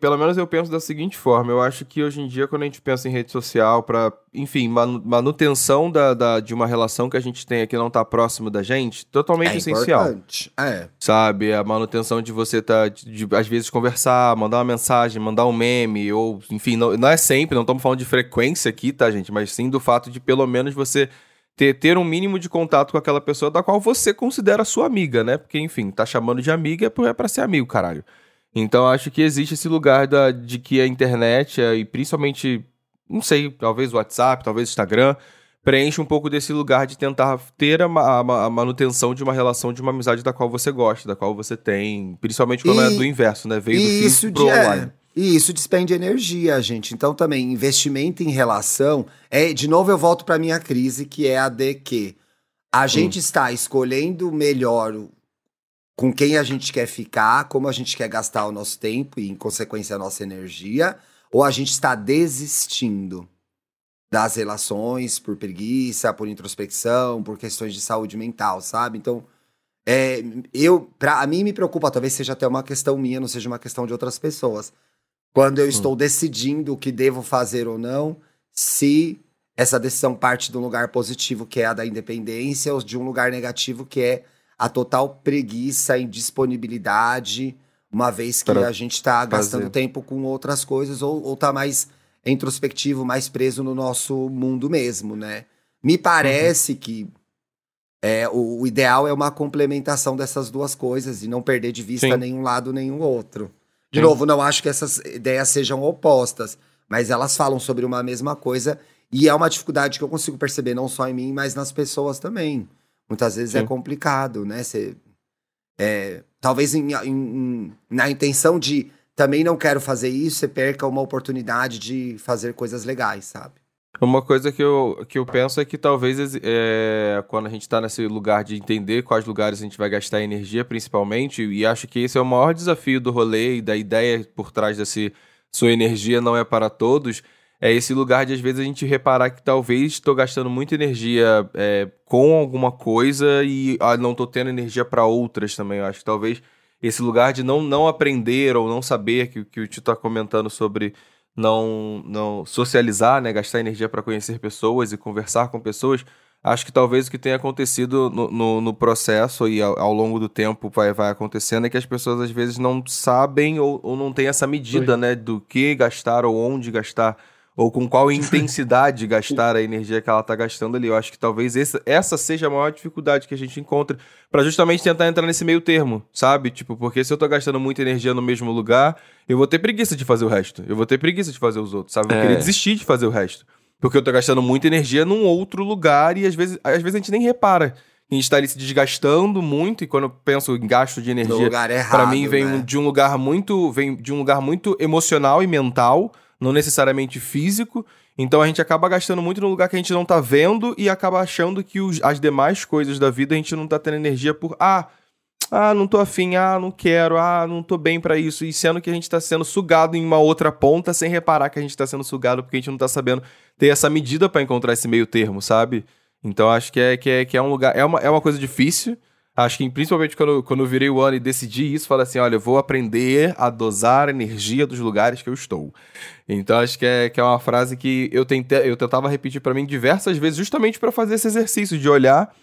Pelo menos eu penso da seguinte forma. Eu acho que hoje em dia, quando a gente pensa em rede social, para, enfim, manutenção da, da, de uma relação que a gente tem aqui não tá próximo da gente, totalmente é essencial. Importante. É. Sabe? A manutenção de você tá, de, de, às vezes, conversar, mandar uma mensagem, mandar um meme, ou, enfim, não, não é sempre, não estamos falando de frequência aqui, tá, gente? Mas sim do fato de pelo menos você ter, ter um mínimo de contato com aquela pessoa da qual você considera sua amiga, né? Porque, enfim, tá chamando de amiga é pra ser amigo, caralho. Então acho que existe esse lugar da, de que a internet, e principalmente, não sei, talvez o WhatsApp, talvez o Instagram, preenche um pouco desse lugar de tentar ter a, a, a, manutenção de uma relação, de uma amizade da qual você gosta, da qual você tem, principalmente quando é e, é do inverso, né? Veio do físico pro online. É. E isso despende energia, gente. Então também investimento em relação é, de novo eu volto para minha crise, que é a de que a hum. gente está escolhendo melhor com quem a gente quer ficar, como a gente quer gastar o nosso tempo e em consequência a nossa energia, ou a gente está desistindo das relações por preguiça, por introspecção, por questões de saúde mental, sabe? Então, é, eu, pra, a mim me preocupa, talvez seja até uma questão minha, não seja uma questão de outras pessoas quando eu hum. estou decidindo o que devo fazer ou não, se essa decisão parte de um lugar positivo, que é a da independência, ou de um lugar negativo, que é a total preguiça, indisponibilidade, uma vez que pra a gente está gastando tempo com outras coisas, ou, ou tá mais introspectivo, mais preso no nosso mundo mesmo, né? Me parece uhum. que é, o, o, ideal é uma complementação dessas duas coisas e não perder de vista Sim. nenhum lado nem o outro. De novo, não acho que essas ideias sejam opostas, mas elas falam sobre uma mesma coisa e é uma dificuldade que eu consigo perceber não só em mim, mas nas pessoas também. Muitas vezes é Sim. é complicado, né? Você, é, talvez em, em, na intenção de também não quero fazer isso, você perca uma oportunidade de fazer coisas legais, sabe? Uma coisa que eu, que eu penso é que talvez é, quando a gente está nesse lugar de entender quais lugares a gente vai gastar energia, principalmente, e acho que esse é o maior desafio do rolê e da ideia por trás desse sua energia não é para todos, é esse lugar de às vezes a gente reparar que talvez estou gastando muita energia é, com alguma coisa e ah, não estou tendo energia para outras também. Eu acho que talvez esse lugar de não, não aprender ou não saber que, que o Tito está comentando sobre não, não socializar, né, gastar energia para conhecer pessoas e conversar com pessoas, acho que talvez o que tenha acontecido no, no, no processo e ao, ao, longo do tempo vai, vai acontecendo é que as pessoas às vezes não sabem ou, ou não têm essa medida, né, do que gastar ou onde gastar ou com qual intensidade gastar a energia que ela está gastando ali. Eu acho que talvez essa, essa seja a maior dificuldade que a gente encontra para justamente tentar entrar nesse meio termo, sabe? Tipo, porque se eu estou gastando muita energia no mesmo lugar, eu vou ter preguiça de fazer o resto. Eu vou ter preguiça de fazer os outros, sabe? Eu vou é. querer desistir de fazer o resto. Porque eu estou gastando muita energia num outro lugar e às vezes, às vezes a gente nem repara. A gente está ali se desgastando muito, e quando eu penso em gasto de energia, para mim vem né? de um lugar muito. Vem de um lugar muito emocional e mental não necessariamente físico. Então a gente acaba gastando muito no lugar que a gente não tá vendo e acaba achando que os, as demais coisas da vida a gente não tá tendo energia por. Ah, ah, não tô afim, ah, não quero, ah, não tô bem para isso. E sendo que a gente tá sendo sugado em uma outra ponta sem reparar que a gente tá sendo sugado porque a gente não tá sabendo ter essa medida para encontrar esse meio termo, sabe? Então acho que é, que é, que é um lugar. É uma, é uma coisa difícil. Acho que principalmente quando, quando eu virei o ano e decidi isso, falei assim: olha, eu vou aprender a dosar a energia dos lugares que eu estou. Então acho que é, que é uma frase que eu, tentei, eu tentava repetir para mim diversas vezes, justamente para fazer esse exercício de olhar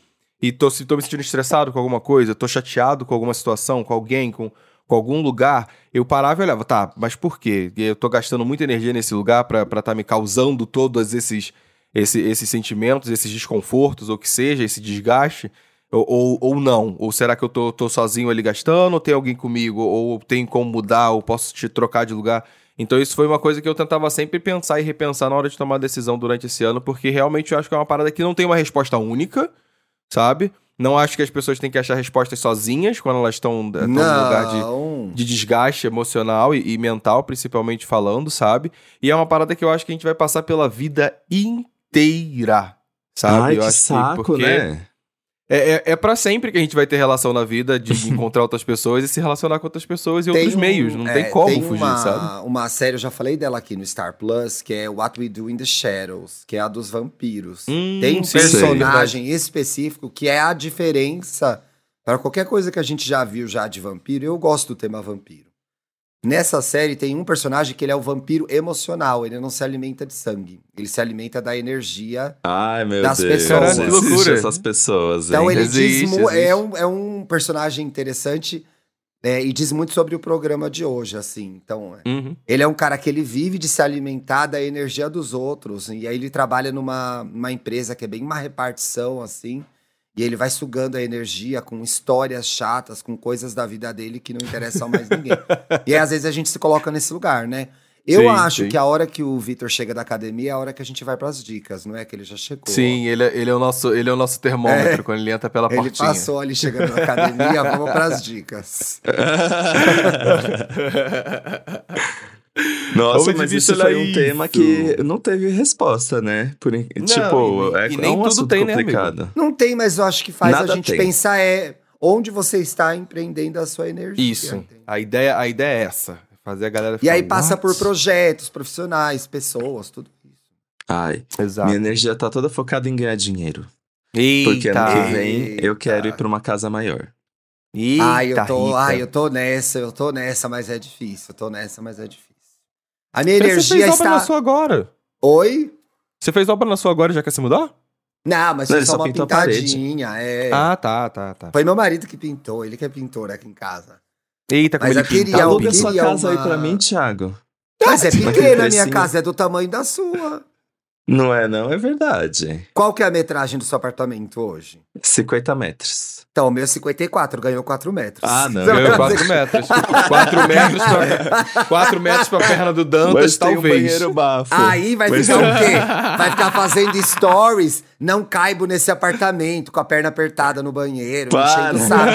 e tô, se tô me sentindo estressado com alguma coisa, tô chateado com alguma situação, com alguém, com, com algum lugar, eu parava e olhava, tá, mas por quê? Eu tô gastando muita energia nesse lugar para estar tá me causando todos esses, esse, esses sentimentos, esses desconfortos, ou que seja, esse desgaste. Ou, ou, ou, não? Ou será que eu tô, tô sozinho ali gastando? Ou tem alguém comigo? Ou tem como mudar? Ou posso te trocar de lugar? Então isso foi uma coisa que eu tentava sempre pensar e repensar na hora de tomar decisão durante esse ano, porque realmente eu acho que é uma parada que não tem uma resposta única, sabe? Não acho que as pessoas têm que achar respostas sozinhas quando elas estão é, num lugar de, de desgaste emocional e, e mental, principalmente falando, sabe? E é uma parada que eu acho que a gente vai passar pela vida inteira, sabe? Ai, eu que saco, porque... né? É, é, é para sempre que a gente vai ter relação na vida de encontrar outras pessoas e se relacionar com outras pessoas e tem outros um, meios. Não é, tem como tem fugir, uma, sabe? Uma série, eu já falei dela aqui no Star Plus, que é What We Do in the Shadows, que é a dos vampiros. Hum, tem um personagem sei. específico que é a diferença Para qualquer coisa que a gente já viu já de vampiro, eu gosto do tema vampiro. Nessa série tem um personagem que ele é o vampiro emocional, ele não se alimenta de sangue, ele se alimenta da energia. Ai, meu Das Deus. pessoas. Caralho, que loucura. essas pessoas, Então hein? ele Existe, diz existe. É, um, é um personagem interessante é, e diz muito sobre o programa de hoje, assim. Então, é, Uhum. ele é um cara que ele vive de se alimentar da energia dos outros. E aí ele trabalha numa, numa empresa que é bem uma repartição, assim. E ele vai sugando a energia com histórias chatas, com coisas da vida dele que não interessam mais ninguém. e aí, às vezes, a gente se coloca nesse lugar, né? Eu Sim, acho sim. que a hora que o Vitor chega da academia é a hora que a gente vai pras dicas, não é? Que ele já chegou. Sim, ele, é- ele, é o nosso, ele é o nosso termômetro quando ele entra pela Ele portinha. passou ali chegando na academia, vamos pras dicas. Nossa, mas isso foi um era tema que não teve resposta, né? Por, in- tipo, e- é, e é nem um tudo assunto tem, né, complicado. Não tem, mas eu acho que faz Nada a gente tem. pensar é onde você está empreendendo a sua energia. Isso. entende? A ideia, a ideia é essa. Fazer a galera E ficar, aí passa por "What?" projetos profissionais, pessoas, tudo isso. Ai, Exato. minha energia tá toda focada em ganhar dinheiro. Eita. Porque ano que vem eu quero ir pra uma casa maior. Eita, ai, eu tô, ai, eu tô nessa, eu tô nessa, mas é difícil. Eu tô nessa, mas é difícil. A minha Você energia fez obra está. na sua agora. Oi? Você fez obra na sua agora e já quer se mudar? Não, mas Não, foi só só uma pintadinha. É. Ah, tá, tá, tá. Foi meu marido que pintou, ele que é pintor aqui em casa. Eita, como Mas ele eu queria pinta. eu Aluga sua queria casa aí uma- pra mim, Thiago. Mas é pequena a minha casa, é do tamanho da sua. Não é, não, é verdade. Qual que é a metragem do seu apartamento hoje? 50 metros. Então, o meu é 54, ganhou 4 metros. Ah, não. Ganhou 4 metros. 4 metros pra, 4 metros pra perna do Dantas, Mas tem um talvez. banheiro bafo. Aí vai Mas ficar tem- o quê? Vai ficar fazendo stories, não caibo nesse apartamento, com a perna apertada no banheiro, Para. enchendo o saco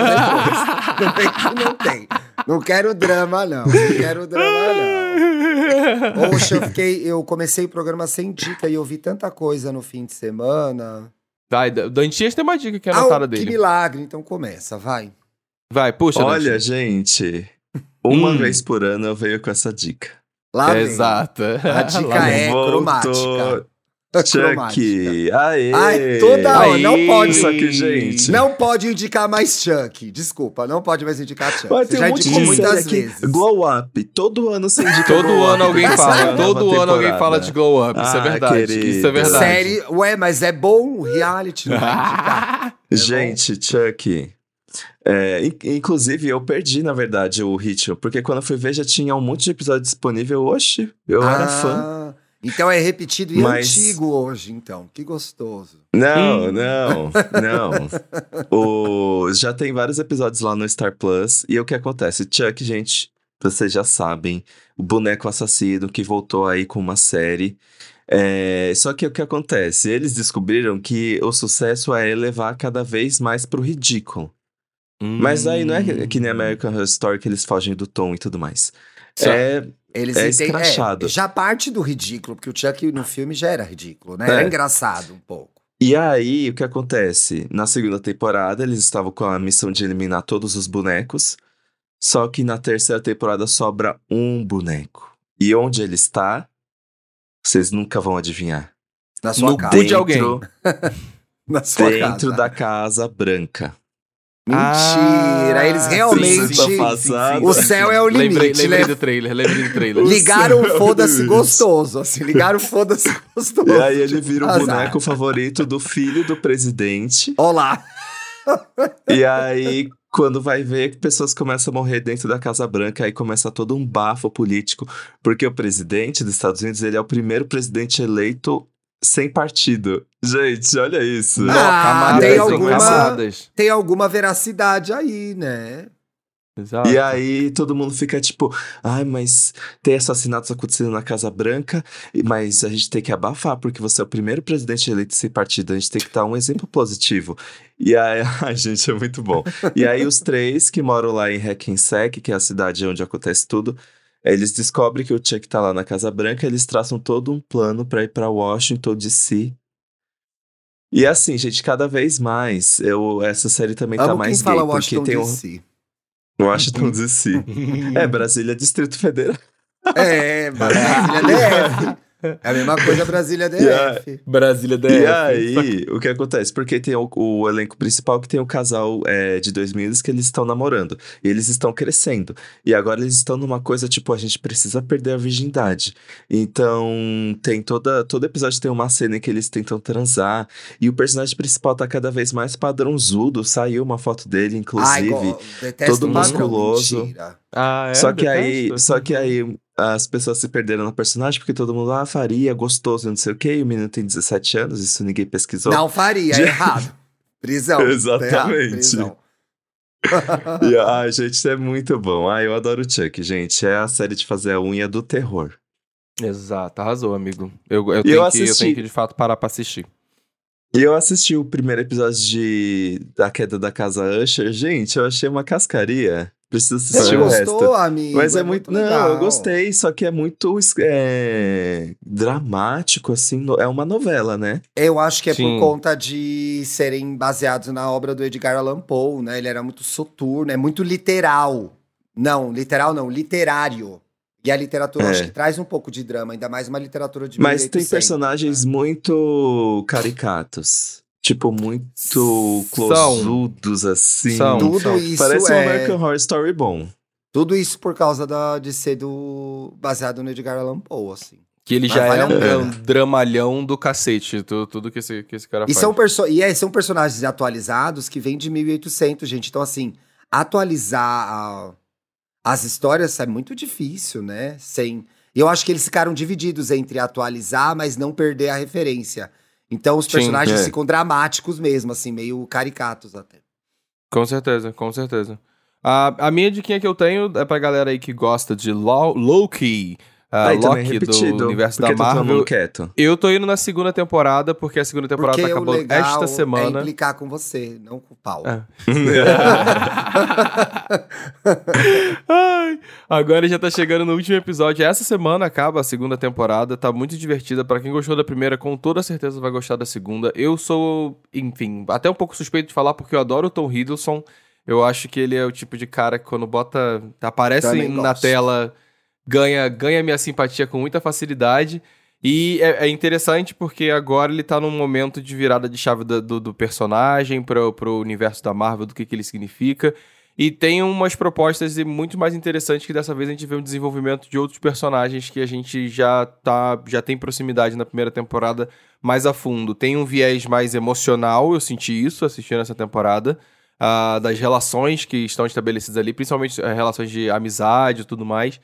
depois. Não tem não tem. Não quero drama, não. Não quero drama, não. Poxa, eu fiquei. Eu comecei o programa sem dica e eu vi tanta coisa no fim de semana. Vai, Dantias tem uma dica que é Ah, anotada que dele. milagre, então começa, vai. Vai, puxa, Olha, Dantias. gente, uma Hum. vez por ano eu venho com essa dica. Lá. Exato. A dica Lá vem. é cromática. Cromática. Chuck, aê! Ai, toda hora, não Aí. pode. Só que, gente... Não pode indicar mais Chuck. Desculpa, não pode mais indicar Chuck. Mas Você tem já um monte indicou de muitas aqui. vezes. Glow Up. Todo ano você indica Todo Glow ano Up. alguém é fala. nova Todo ano alguém temporada. fala de glow up. Isso é Ah, verdade. querido. Isso é verdade. Série, ué, mas é bom o reality, não vai indicar. Gente, Chuck. é, in- inclusive, eu perdi, na verdade, o ritmo. Porque quando eu fui ver, já tinha um monte de episódio disponível. Oxi, eu era fã. Então é repetido e Mas- antigo hoje, então. Que gostoso. Não, Hum. não, não. O, já tem vários episódios lá no Star Plus. E o que acontece? Chuck, gente, vocês já sabem, o boneco assassino que voltou aí com uma série. É, só que o que acontece? Eles descobriram que o sucesso é elevar cada vez mais pro ridículo. Mas aí não é que, que nem American Horror Story que eles fogem do tom e tudo mais. Só- É, Eles É entendem- escrachado. já parte do ridículo, porque o Chuck no filme já era ridículo, né? Era É. engraçado um pouco. E aí, o que acontece? Na segunda temporada, eles estavam com a missão de eliminar todos os bonecos. Só que na terceira temporada sobra um boneco. E onde ele está, vocês nunca vão adivinhar. Na sua No casa. cu de alguém. Na sua dentro casa. da Casa Branca. Mentira, eles realmente. sim, sim. O céu é o limite, Lembrei, lembrei né? do trailer, lembrei do trailer. Ligaram O o foda-se gostoso, assim, ligaram foda-se gostoso. E aí ele vira o Azar. boneco favorito do filho do presidente. Olá. E aí, quando vai ver, pessoas começam a morrer dentro da Casa Branca, aí começa todo um bafo político, porque o presidente dos Estados Unidos, ele é o primeiro presidente eleito sem partido. Gente, olha isso. Não, Ah, tem em alguma- camadas. Tem alguma veracidade aí, né? Exato. E aí todo mundo fica tipo, ai, mas tem assassinatos acontecendo na Casa Branca, e- mas a gente tem que abafar, porque você é o primeiro presidente eleito sem partido, a gente tem que dar um exemplo positivo. E aí, ai, gente, é muito bom. E aí os três que moram lá em Hackensack, que é a cidade onde acontece tudo, eles descobrem que o Chuck tá lá na Casa Branca, eles traçam todo um plano pra ir pra Washington DC. E assim, gente, cada vez mais, eu, essa série também tá Amo quem mais fala gay, porque Washington tem um... DC. Washington DC. É, Brasília, Distrito Federal. É, Brasília DF. É a mesma coisa Brasília DF. Brasília DF. E aí, o que acontece? Porque tem o, o elenco principal que tem o casal é, de 2000 que eles estão namorando. E eles estão crescendo. E agora eles estão numa coisa tipo, a gente precisa perder a virgindade. Então, tem toda. Todo episódio tem uma cena em que eles tentam transar. E o personagem principal tá cada vez mais padrãozudo. Saiu uma foto dele, inclusive. Ai, todo musculoso. mentira. Ah, é? só que aí, só que aí as pessoas se perderam no personagem porque todo mundo, ah, faria, gostoso, não sei o quê. E o menino tem 17 anos, isso ninguém pesquisou. Não faria, De- é errado. Prisão. tá errado, Exatamente. prisão. E, ai, gente, isso é muito bom. Ai, eu adoro o Chuck, gente. É a série de fazer a unha do terror. Exato, arrasou, amigo. Eu, eu, tenho, eu que, eu assisti. tenho que, de fato, parar pra assistir. E eu assisti o primeiro episódio de da queda da casa Usher. Gente, eu achei uma cascaria. Preciso assistir não o gostou, resto. amigo? Mas é, muito. Não, legal. eu gostei, só que é muito é, dramático, assim. É uma novela, né? Eu acho que é Sim. por conta de serem baseados na obra do Edgar Allan Poe, né? Ele era muito soturno, é muito literal. Não, literal não, literário. E a literatura É. acho que traz um pouco de drama, ainda mais uma literatura de Mas tem 1800, personagens né? muito caricatos. Tipo, muito São. closudos, assim. São. Tudo isso Parece um é... American Horror Story bom. Tudo isso por causa da, de ser do, baseado no Edgar Allan Poe, assim. Que ele Mas já vale é um, é um dramalhão do cacete, tu- tudo que esse, que esse cara E faz. são, perso e é, são personagens atualizados que vêm de 1800, gente. Então, assim, atualizar a- as histórias é muito difícil, né? Sem. Eu acho que eles ficaram divididos entre atualizar, mas não perder a referência. Então, os Sim, personagens é. ficam dramáticos mesmo, assim, meio caricatos até. Com certeza, com certeza. A, a minha diquinha que eu tenho é pra galera aí que gosta de Lo- Loki, a Aí também Loki do repetido. universo Por da tá Marvel. quieto? Eu tô indo na segunda temporada, porque a segunda temporada Porque tá acabando legal esta é semana. implicar com você, não com o Paulo. É. Ai, agora já tá chegando no último episódio. Essa semana acaba a segunda temporada. Tá muito divertida. Pra quem gostou da primeira, com toda certeza vai gostar da segunda. Eu sou, enfim, até um pouco suspeito de falar porque eu adoro o Tom Hiddleston. Eu acho que ele é o tipo de cara que quando bota. aparece Também na gosto. tela, ganha, ganha minha simpatia com muita facilidade. E é, é interessante porque agora ele tá num momento de virada de chave do, do, do personagem pro, pro universo da Marvel, do que, que ele significa. E tem umas propostas muito mais interessantes que dessa vez a gente vê um desenvolvimento de outros personagens que a gente já tá já tem proximidade na primeira temporada mais a fundo. Tem um viés mais emocional, eu senti isso assistindo essa temporada, ah, das relações que estão estabelecidas ali, principalmente eh, relações de amizade e tudo mais.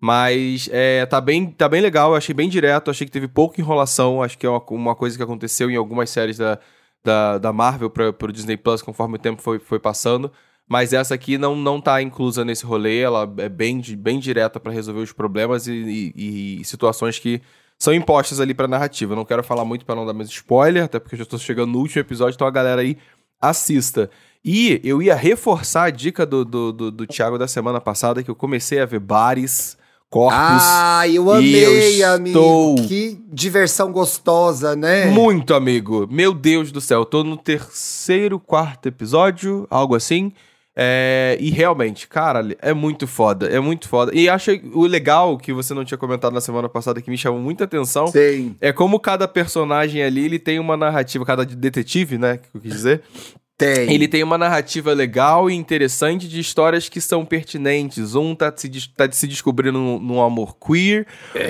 Mas é, tá, bem, tá bem legal, eu achei bem direto, achei que teve pouca enrolação, acho que é uma, uma coisa que aconteceu em algumas séries da, da, da Marvel para pro Disney Plus conforme o tempo foi, foi passando. Mas essa aqui não, não tá inclusa nesse rolê, ela é bem, bem direta para resolver os problemas e, e- e situações que são impostas ali pra narrativa. Eu não quero falar muito para não dar mais spoiler, até porque eu já tô chegando no último episódio, então a galera aí assista. E eu ia reforçar a dica do, do, do, do Thiago da semana passada, que eu comecei a ver bares, corpos. Ah, eu amei, eu amigo. estou- Que diversão gostosa, né? Muito, amigo. Meu Deus do céu. Eu tô no terceiro, quarto episódio, algo assim. É, e realmente, cara, é muito foda. É muito foda. E acho o legal que você não tinha comentado na semana passada que me chamou muita atenção. Sim. É como cada personagem ali, ele tem uma narrativa, cada detetive, né, que eu quis dizer, Tem. ele tem uma narrativa legal e interessante de histórias que são pertinentes. Um tá se, tá se descobrindo num, num amor queer,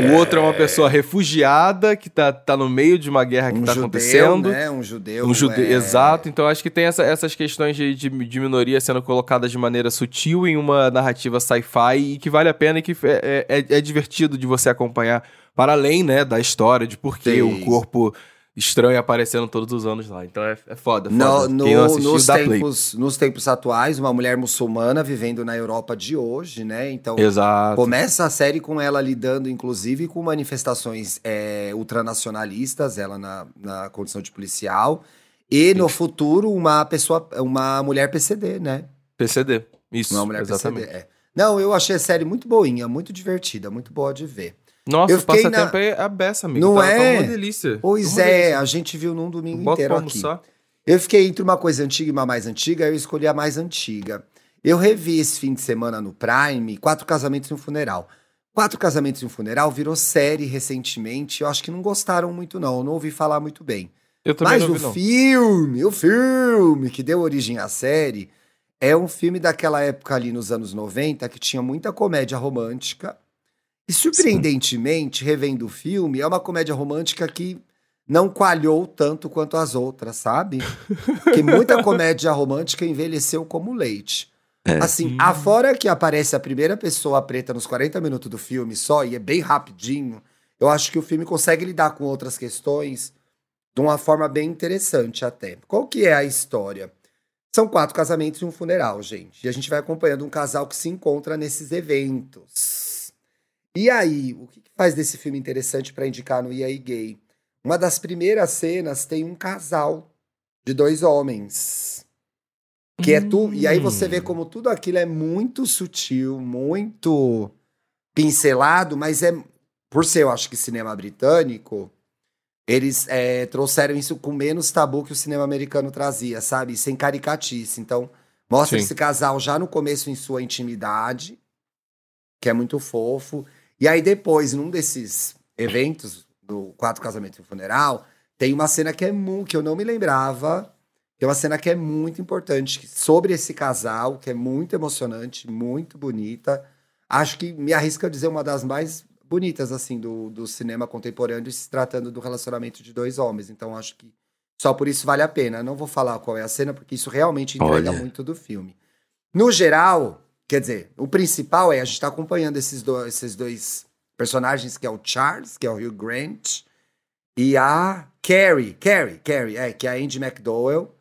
o outro é uma pessoa refugiada que tá, tá no meio de uma guerra que um tá judeu, acontecendo. né? Um judeu. Um judeu, é... exato. Então acho que tem essa- essas questões de, de, de minoria sendo colocadas de maneira sutil em uma narrativa sci-fi e que vale a pena e que é, é, é divertido de você acompanhar para além, né, da história de por que o corpo estranho aparecendo todos os anos lá. Então é, é foda, No, foda. no- assistiu, nos, tempos, nos tempos atuais, uma mulher muçulmana vivendo na Europa de hoje, né? Então, Exato. começa a série com ela lidando, inclusive, com manifestações é, ultranacionalistas, ela na, na condição de policial. E no futuro, uma pessoa, uma mulher PCD, né? PCD. Isso, Uma mulher exatamente. PCD. É. Não, eu achei a série muito boinha, muito divertida, muito boa de ver. Nossa, Eu o fiquei passatempo na- é a beça, amigo. Não tá, Tá é? uma delícia. Pois Uma é, delícia. a gente viu num domingo Bota inteiro aqui. Eu fiquei entre uma coisa antiga e uma mais antiga, eu escolhi a mais antiga. Eu revi esse fim de semana no Prime Quatro Casamentos e um Funeral. Quatro Casamentos e um Funeral virou série recentemente. Eu acho que não gostaram muito, não. Eu não ouvi falar muito bem. Eu também Mas não o vi, não. filme, o filme que deu origem à série, é um filme daquela época ali nos anos 90 que tinha muita comédia romântica. E surpreendentemente, revendo o filme, é uma comédia romântica que não coalhou tanto quanto as outras, sabe? Porque muita comédia romântica envelheceu como leite. É. Assim, Hum. afora que aparece a primeira pessoa preta nos 40 minutos do filme só, e é bem rapidinho, eu acho que o filme consegue lidar com outras questões de uma forma bem interessante até. Qual que é a história? São quatro casamentos e um funeral, gente. E a gente vai acompanhando um casal que se encontra nesses eventos. E aí, o que faz desse filme interessante para indicar no EA Gay? Uma das primeiras cenas tem um casal de dois homens. Que é tu, e aí você vê como tudo aquilo é muito sutil, muito pincelado, mas é por ser, eu acho que cinema britânico, eles é, trouxeram isso com menos tabu que o cinema americano trazia, sabe? Sem caricatice. Então, mostra Sim. esse casal já no começo em sua intimidade, que é muito fofo. E aí depois, num desses eventos do Quatro Casamentos e um Funeral, tem uma cena que é muito, que eu não me lembrava, que é uma cena que é muito importante sobre esse casal, que é muito emocionante, muito bonita. Acho que me arrisco a dizer uma das mais bonitas, assim, do, do cinema contemporâneo, se tratando do relacionamento de dois homens. Então, acho que só por isso vale a pena. Não vou falar qual é a cena, porque isso realmente entrega Olha. muito do filme. No geral, quer dizer, o principal é a gente tá acompanhando esses, do, esses dois personagens, que é o Charles, que é o Hugh Grant, e a Carrie, Carrie, Carrie, é, que é a Andy McDowell,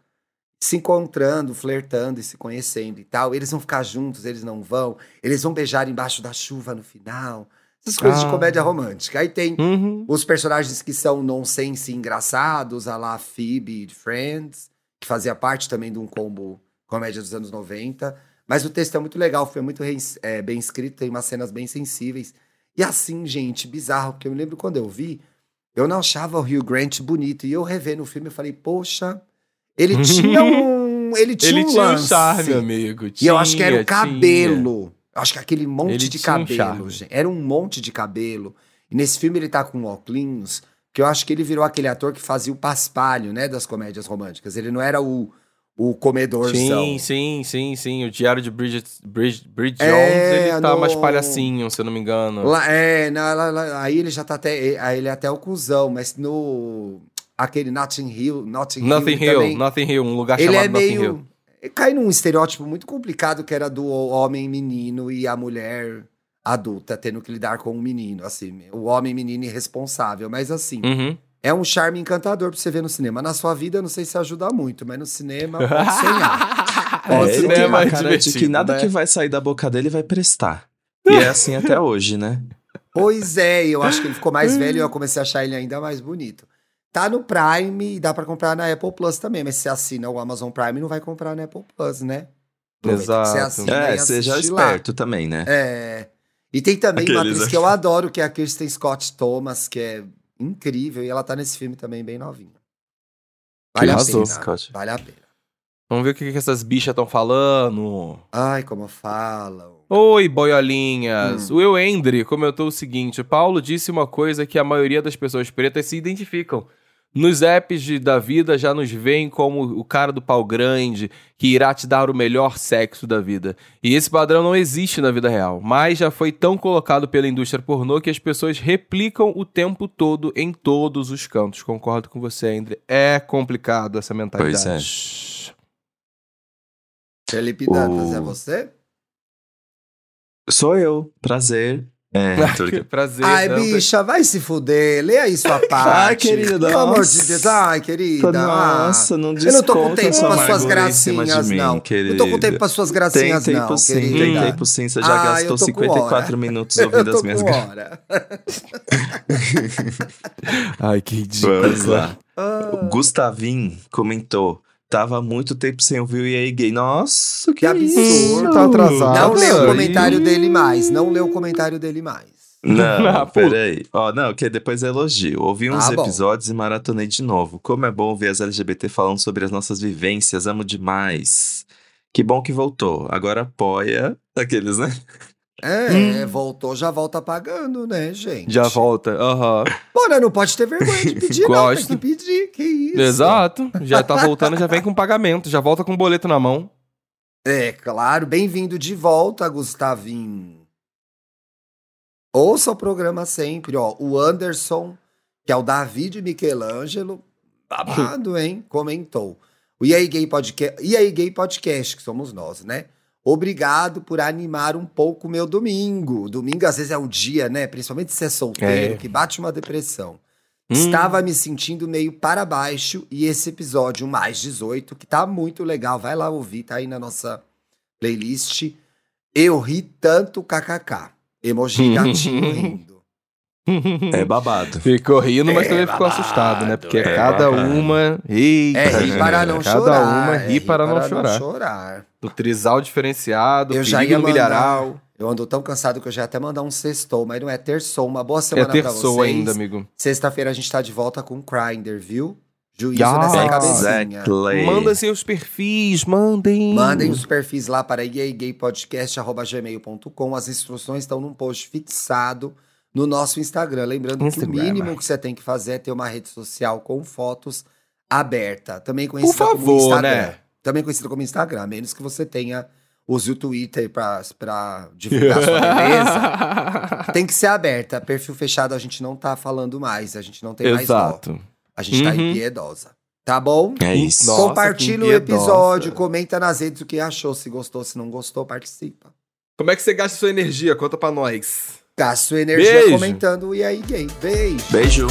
se encontrando, flertando e se conhecendo e tal. Eles vão ficar juntos, eles não vão. Eles vão beijar embaixo da chuva no final. Essas coisas de Ah. comédia romântica. Aí tem Uhum. os personagens que são nonsense engraçados, a lá Phoebe de Friends, que fazia parte também de um combo comédia dos anos 90. Mas o texto é muito legal, foi muito é, bem escrito, tem umas cenas bem sensíveis. E assim, gente, bizarro, porque eu me lembro quando eu vi, eu não achava o Hugh Grant bonito. E eu revendo o filme, eu falei, poxa, ele tinha um. Ele tinha Ele um tinha um lance. charme, amigo. E eu acho que era Tinha, o cabelo. Eu acho que aquele monte Ele de tinha um cabelo, charme. gente. Era um monte de cabelo. E nesse filme ele tá com óculos, que eu acho que ele virou aquele ator que fazia o paspalho, né, das comédias românticas. Ele não era o, o comedorzão. Sim, sim, sim, sim. O Diário de Bridget, Bridget, Bridget É, Jones, ele tá no- mais palhacinho, se eu não me engano. Lá- é, na- lá- lá- aí ele já tá até. Aí ele é até o cuzão, mas no. Aquele Notting Hill. Notting, Nothing Hill, Hill, também, Nothing Hill, um lugar ele chamado é Nothing Hill. Cai num estereótipo muito complicado que era do homem menino e a mulher adulta tendo que lidar com um menino, assim, o homem menino irresponsável, mas assim, Uhum. É um charme encantador pra você ver no cinema. Na sua vida, eu não sei se ajuda muito, mas no cinema pode sonhar. É, Pode ele cinema tem uma é cara de que nada né? que vai sair da boca dele vai prestar. E é assim até hoje, né? Pois é, eu acho que ele ficou mais velho e eu comecei a achar ele ainda mais bonito. Tá no Prime e dá pra comprar na Apple Plus também, mas se você assina o Amazon Prime, não vai comprar na Apple Plus, né? Exato. Você assina É, seja assiste lá. esperto também, né? É. E tem também uma Aqueles, atriz né? que eu adoro, que é a Kirsten Scott Thomas, que é incrível, e ela tá nesse filme também bem novinha. Vale a arrasou, pena. Scott. Vale a pena. Vamos ver o que, que essas bichas estão falando. Ai, como falam. Oi, boiolinhas. Hum. O Eu Endre comentou o seguinte: Paulo disse uma coisa que a maioria das pessoas pretas se identificam. Nos apps de- da vida já nos veem como o cara do pau grande que irá te dar o melhor sexo da vida. E esse padrão não existe na vida real, mas já foi tão colocado pela indústria pornô que as pessoas replicam o tempo todo em todos os cantos. Concordo com você, Endre. É complicado essa mentalidade. Felipe Dantas, O- é você? Sou eu. Prazer. É, Que prazer. Ai, não, bicha, vai se fuder. Lê aí sua parte. Ai, querida, Pelo amor nossa. de Deus. Ai, querida. Nossa, não Eu não tô com tempo para suas gracinhas, mim, não. querida. Não tô com tempo para suas Tem gracinhas, tempo não, sim, tem querida. tempo sim. Você já Ah, eu gastou tô com 54 hora. minutos Eu ouvindo as minhas hora. Ai, que ridículo. Vamos lá. Ah, O Gustavin comentou. Tava há muito tempo sem ouvir o EA Gay. Nossa, que, Que absurdo. Tá atrasado. Não lê o comentário dele mais. Não lê o comentário dele mais. Não, Ah, pô. peraí. Ó, não, que depois é elogio. Ouvi uns Ah, episódios e maratonei de novo. Como é bom ver as LGBT falando sobre as nossas vivências. Amo demais. Que bom que voltou. Agora apoia aqueles, né? É, voltou, já volta pagando, né, gente? Já volta, aham. Pô, né, não pode ter vergonha de pedir, não. Tem que pedir, que isso. Exato. Já tá voltando, já vem com pagamento, já volta com o boleto na mão. É, claro. Bem-vindo de volta, Gustavinho. Ouça o programa sempre, ó. O Anderson, que é o David Michelangelo, babado, hein? Comentou. O E aí Gay Podcast, e aí Gay Podcast, que somos nós, né? Obrigado por animar um pouco o meu domingo. Domingo, às vezes, é um dia, né? Principalmente se é solteiro, É. que bate uma depressão. Hum. Estava me sentindo meio para baixo e esse episódio, o mais 18, que tá muito legal, vai lá ouvir, tá aí na nossa playlist. Eu ri tanto kkk. Emoji gatinho rindo. É babado. Ficou rindo, mas É também ficou babado, assustado, né? Porque é cada babado. uma. Eita, É rir para não cada chorar. uma é ri para, não, chorar. chorar. Do trisal diferenciado, Eu já ia milharal. Eu ando tão cansado que eu já ia até mandar um sextou, mas não é terçou. Uma boa É semana pra terçou vocês. ainda, amigo. Sexta-feira a gente tá de volta com o Grindr, viu? Juízo Yes. nessa cabecinha. Exactly. Manda seus perfis, mandem. Mandem os perfis lá para gaypodcast.gmail.com. As instruções estão num post fixado no nosso Instagram. Lembrando Instagram. que o mínimo que você tem que fazer é ter uma rede social com fotos aberta. Também Por conhecida como favor, Instagram. né? Também conhecida como Instagram, a menos que você tenha use o Twitter para divulgar sua beleza. Tem que ser aberta. Perfil fechado a gente não tá falando mais. A gente não tem mais dó. Exato. A gente tá Uhum. impiedosa. Tá bom? É isso. Nossa, Compartilha o episódio, comenta nas redes o que achou, se gostou, se não gostou, participa. Como é que você gasta sua energia? Conta pra nós. Gasta sua energia Beijo. comentando e aí, gay. Beijo. Beijo.